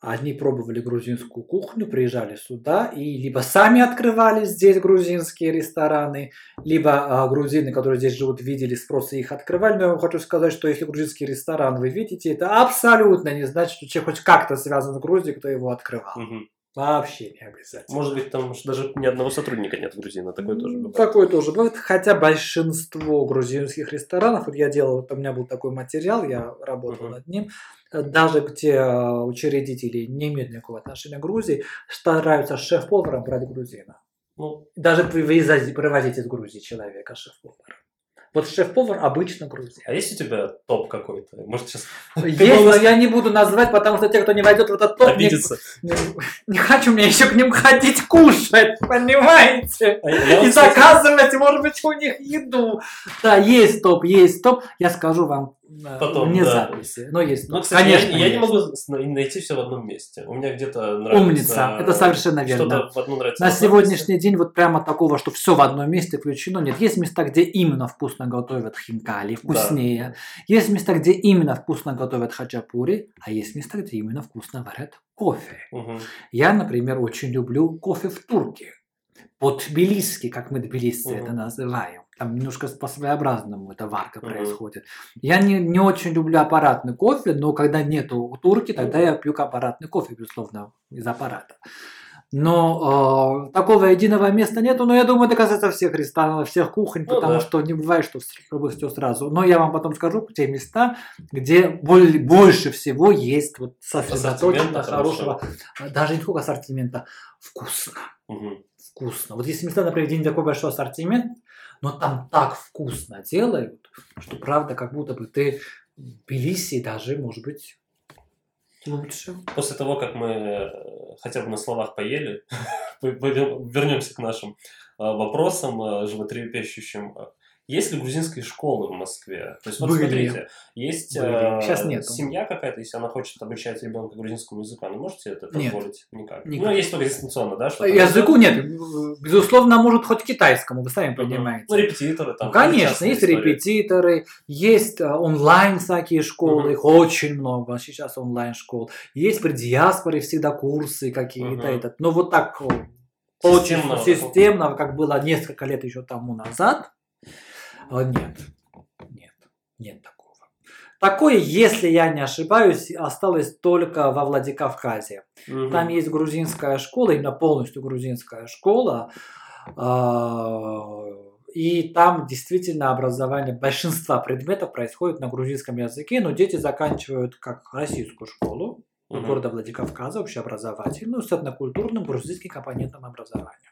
они пробовали грузинскую кухню, приезжали сюда и либо сами открывали здесь грузинские рестораны, либо а, грузины, которые здесь живут, видели спрос и их открывали. Но я вам хочу сказать, что если грузинский ресторан вы видите, это абсолютно не значит, что человек хоть как-то связан с Грузией, кто его открывал. Мгм. Вообще не обязательно. Может быть, там даже ни одного сотрудника нет в Грузии, но такое тоже бывает. Такое тоже бывает, хотя большинство грузинских ресторанов, вот я делал, у меня был такой материал, я работал Мгм. над ним, э, даже где э, учредители не имеют никакого отношения к Грузии, стараются шеф-поваром брать грузина. Ну, Даже привозить, привозить из Грузии человека шеф-повара. Вот шеф-повар обычно грузин. а есть у тебя топ какой-то? Может, сейчас Есть, но я не буду называть, потому что те, кто не войдет в этот топ, не, обидеться? не, не хочу мне еще к ним ходить кушать, понимаете? А я и заказывать, может быть, у них еду. Да, есть топ, есть топ. Я скажу вам Потом, вне да. записи. Но есть. Ну, кстати, Конечно, я, я не есть. могу с- найти все в одном месте. У меня где-то нравится... Умница, это совершенно верно. Что-то в одном нравится. На сегодняшний день вот прямо такого, что все в одном месте включено, нет. Есть места, где именно вкусно готовят хинкали, вкуснее. Есть места, где именно вкусно готовят хачапури, а есть места, где именно вкусно варят кофе. месте. Мгм. Я, например, очень люблю кофе в турке. По-тбилисски, как мы тбилисцы Мгм. это называем. Там немножко по-своеобразному эта варка Мгм. происходит. Я не, не очень люблю аппаратный кофе, но когда нету турки, тогда я пью аппаратный кофе, безусловно, из аппарата. Но э, такого единого места нету, но я думаю, это касается всех ресторанов, всех кухонь, Ну потому да. что не бывает, что все сразу. Но я вам потом скажу те места, где боль- больше всего есть вот сосредоточено хорошего, а, даже не сколько ассортимента, вкусно Мгм. вкусно. Вот есть места, например, где не такой большой ассортимент, но там так вкусно делают, что правда, как будто бы ты в Тбилиси даже, может быть, лучше. После того, как мы э, хотя бы на словах поели, вернемся к нашим э, вопросам э, животрепещущим. Есть ли грузинские школы в Москве? То есть, вот Были. смотрите, есть э, Были. Щас нету. семья какая-то, если она хочет обучать ребенка грузинскому языку, она можете это Нет. позволить? Никак. Никак. Ну, есть только дистанционно, да? что Языку нет, безусловно, может хоть китайскому, вы сами понимаете. Ну, репетиторы там. Ну, конечно, есть история. репетиторы, есть э, онлайн всякие школы, их очень много сейчас онлайн школ. Есть при диаспоре всегда курсы какие-то. Мгм. Этот. Но вот так э, очень Системного системно, как было несколько лет еще тому назад, э, нет, нет, нет такого. Такое, если я не ошибаюсь, осталось только во Владикавказе. Мгм. Там есть грузинская школа, именно полностью грузинская школа. а, И там действительно образование большинства предметов происходит на грузинском языке, но дети заканчивают как российскую школу Мгм. города Владикавказа, общеобразовательную, с этнокультурным грузинским компонентом образования.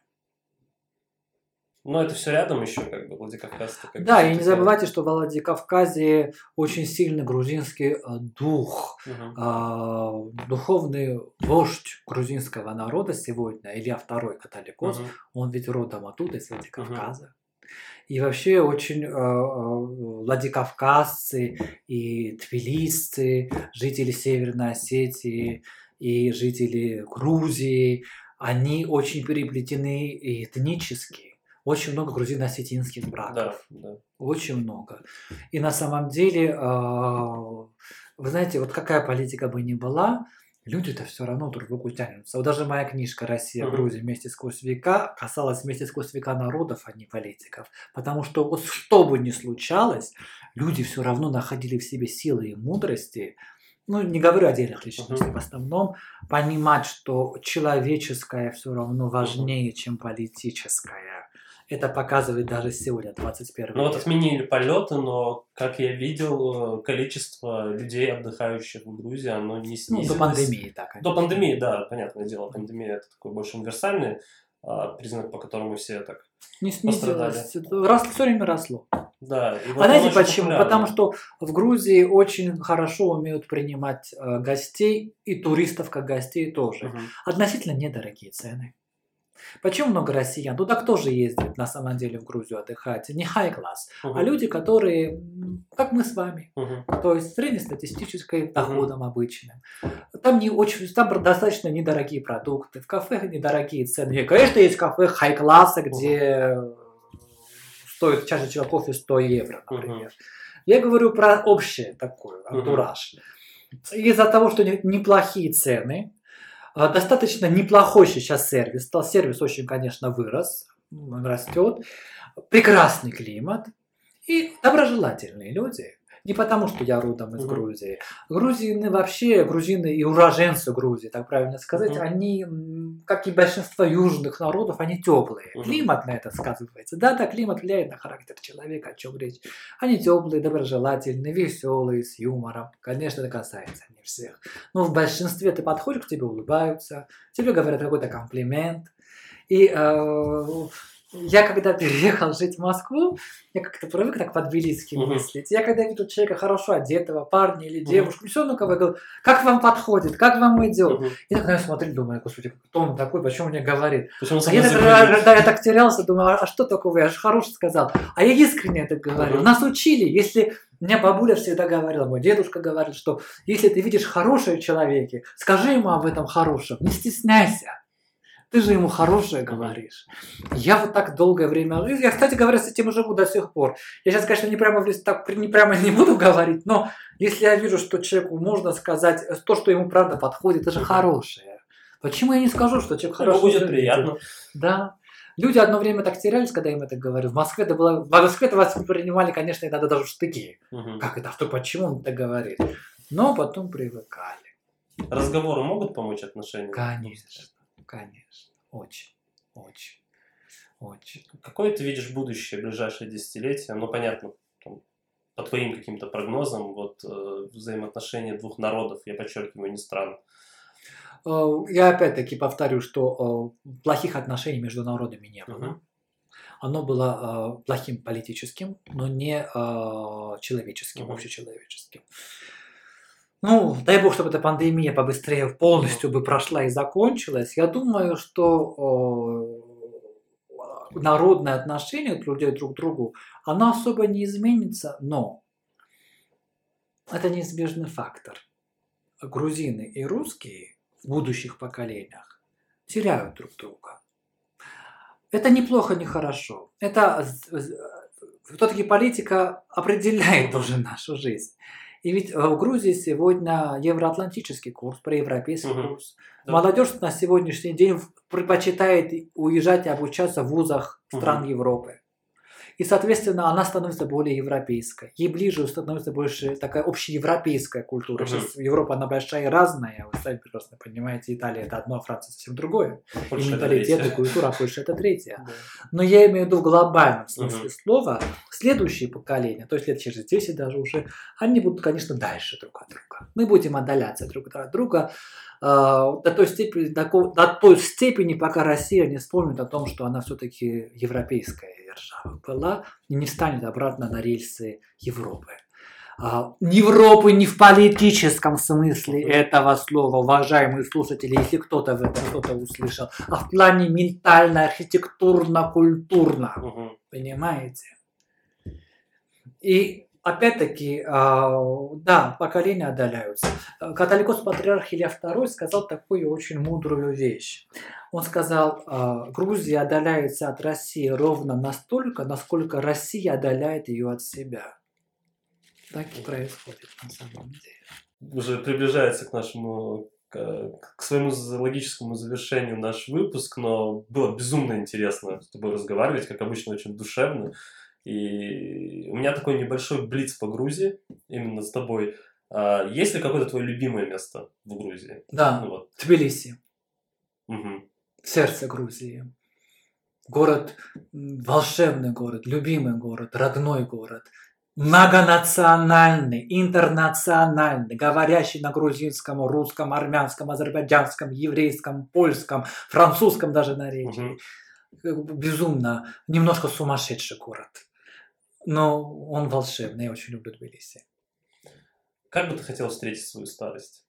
Но это все рядом еще, как бы, Владикавказ. как Да, и не забывайте, что в Владикавказе очень сильный грузинский э, дух. Мгм. А, Духовный вождь грузинского народа сегодня, Илья II католикос, Мгм. Он ведь родом оттуда, из Владикавказа. И вообще очень э, э, владикавказцы и тбилисцы, жители Северной Осетии и жители Грузии, они очень переплетены этнически. Очень много грузино-осетинских браков. Да, да. Очень много. И на самом деле, э, вы знаете, вот какая политика бы ни была, люди-то все равно друг к другу тянутся. Вот даже моя книжка «Россия. Грузия вместе сквозь века» касалась вместе сквозь века народов, а не политиков. Потому что вот что бы ни случалось, люди все равно находили в себе силы и мудрости, ну, не говорю о отдельных личностях, Мгм. в основном, понимать, что человеческое все равно важнее, чем политическое. Это показывает даже сегодня, 21 Ну вот отменили полеты, но, как я видел, количество людей, отдыхающих в Грузии, оно не Ну, снизилось. до пандемии, так. До пандемии, да, понятное дело. Пандемия это такой больше универсальный а, признак, по которому все так. Не снизилось. Росло, все время росло. Да. А знаете почему? популярно. Потому что в Грузии очень хорошо умеют принимать э, гостей и туристов как гостей тоже. Мгм. Относительно недорогие цены. Почему много россиян? Туда кто же ездит на самом деле в Грузию отдыхать? Не хай-класс, а Мгм. люди, которые, как мы с вами, Мгм. то есть среднестатистическим доходом обычным. Там не очень, там достаточно недорогие продукты, в кафе недорогие цены. И, конечно, есть кафе хай-класса, где стоит чашечка кофе 100 евро, например. Я говорю про общее такое, антураж. Из-за того, что не- неплохие цены, а, достаточно неплохой сейчас сервис, стал сервис очень, конечно, вырос, он растет, прекрасный климат и доброжелательные люди. Не потому, что я родом из. Грузии. Грузины вообще, грузины и уроженцы Грузии, так правильно сказать, они, как и большинство южных народов, они теплые. Климат на это сказывается. Да, да, климат влияет на характер человека, о чем речь. Они теплые, доброжелательные, веселые, с юмором. Конечно, это касается не всех. Но в большинстве ты подходишь, к тебе улыбаются, тебе говорят какой-то комплимент. И э, я когда переехал жить в Москву, я как-то привык так по-тбилисски Мгм. мыслить. Я когда вижу человека хорошо одетого, парня или девушку, все равно кого я говорю, как вам подходит, как вам идет. Мгм. Я так на смотрю, думаю, господи, кто он такой, почему мне говорит? Почему А я так, да, я так терялся, думаю, а что такого, я же хороший сказал. А я искренне это говорю. Мгм. Нас учили, если... Меня бабуля всегда говорила, мой дедушка говорит, что если ты видишь хорошее в человеке, скажи ему об этом хорошем, не стесняйся. Ты же ему хорошее говоришь. Я вот так долгое время... Я, кстати говоря, с этим и живу до сих пор. Я сейчас, конечно, не прямо, в так, не прямо не буду говорить, но если я вижу, что человеку можно сказать то, что ему правда подходит, это же хорошее. Почему я не скажу, что человек хороший? будет выглядит? приятно. Да. Люди одно время так терялись, когда я им это говорю. В Москве это было... В Москве это вас принимали, конечно, иногда даже в штыки. Мгм. Как это? Что, почему он это говорит? Но потом привыкали. Разговоры могут помочь отношениям? Конечно. Конечно. Очень. Очень. Очень. Какое ты видишь будущее, ближайшее десятилетие? Ну, понятно, там, по твоим каким-то прогнозам, вот э, взаимоотношения двух народов, я подчеркиваю, не стран. Э, я опять-таки повторю, что э, плохих отношений между народами не было. Оно было э, плохим политическим, но не человеческим, общечеловеческим. Ну, дай бог, чтобы эта пандемия побыстрее полностью бы прошла и закончилась. Я думаю, что э, народное отношение людей друг к другу, оно особо не изменится, но это неизбежный фактор. Грузины и русские в будущих поколениях теряют друг друга. Это неплохо, не хорошо. Это все-таки политика определяет уже нашу жизнь. И ведь в Грузии сегодня евроатлантический курс, проевропейский Мгм. курс. Да. Молодежь на сегодняшний день предпочитает уезжать и обучаться в вузах стран Европы. И, соответственно, она становится более европейской. Ей ближе становится больше такая общеевропейская культура. Мгм. Сейчас Европа, она большая и разная. Вы сами прекрасно понимаете, Италия это одно, а Франция совсем другое. Польша и менталитет, и третье. культура, а Польша это третья. Да. Но я имею в виду в глобальном смысле Мгм. слова, следующие поколения, то есть лет через 10 даже уже, они будут, конечно, дальше друг от друга. Мы будем отдаляться друг от друга до, той степени, до, до той степени, пока Россия не вспомнит о том, что она все-таки европейская держава была и не станет обратно на рельсы Европы. А, Европы не в политическом смысле этого слова, уважаемые слушатели, если кто-то в этом что-то услышал, а в плане ментально, архитектурно-культурно. Мгм. Понимаете? И опять-таки, а, да, поколения отдаляются. Католикос патриарх Илья II сказал такую очень мудрую вещь. Он сказал, а, Грузия отдаляется от России ровно настолько, насколько Россия отдаляет ее от себя. Так и происходит на самом деле. Уже приближается к нашему к, своему логическому завершению наш выпуск, но было безумно интересно с тобой разговаривать, как обычно, очень душевно. И у меня такой небольшой блиц по Грузии, именно с тобой. А, есть ли какое-то твое любимое место в Грузии? Да, Ну вот. Тбилиси. Мгм. сердце Грузии. Город, волшебный город, любимый город, родной город, многонациональный, интернациональный, говорящий на грузинском, русском, армянском, азербайджанском, еврейском, польском, французском даже наречии. Бы Безумно, немножко сумасшедший город. Но он волшебный, я очень люблю Тбилиси. Как бы ты хотел встретить свою старость?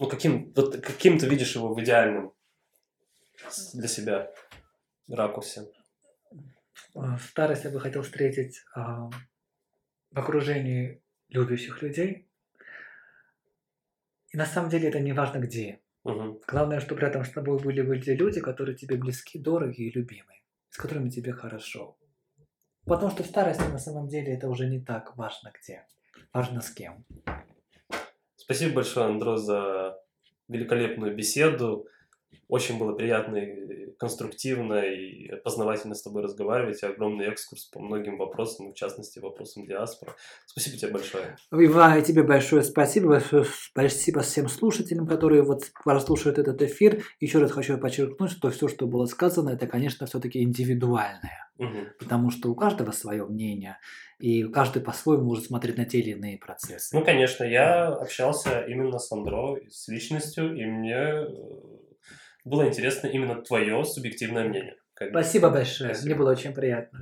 Ну, каким, вот каким ты видишь его в идеальном для себя ракурсе? Э, Старость я бы хотел встретить а, в окружении любящих людей. И на самом деле это не важно где. Мгм. Главное, чтобы рядом с тобой были, были люди, которые тебе близки, дороги и любимы, с которыми тебе хорошо. Потому что в старости на самом деле это уже не так важно где. Важно с кем. Спасибо большое, Андро, за великолепную беседу. Очень было приятно, и конструктивно и познавательно с тобой разговаривать. И огромный экскурс по многим вопросам, в частности, вопросам диаспоры. Спасибо тебе большое. И тебе большое спасибо. Большое спасибо всем слушателям, которые вот прослушают этот эфир. Еще раз хочу подчеркнуть, что все, что было сказано, это, конечно, все-таки индивидуальное. Мгм. Потому что у каждого свое мнение, и каждый по-своему может смотреть на те или иные процессы. Ну, конечно, я общался именно с Андро, с личностью, и мне э, было интересно именно твое субъективное мнение. Как. Спасибо большое, Спасибо. мне было очень приятно.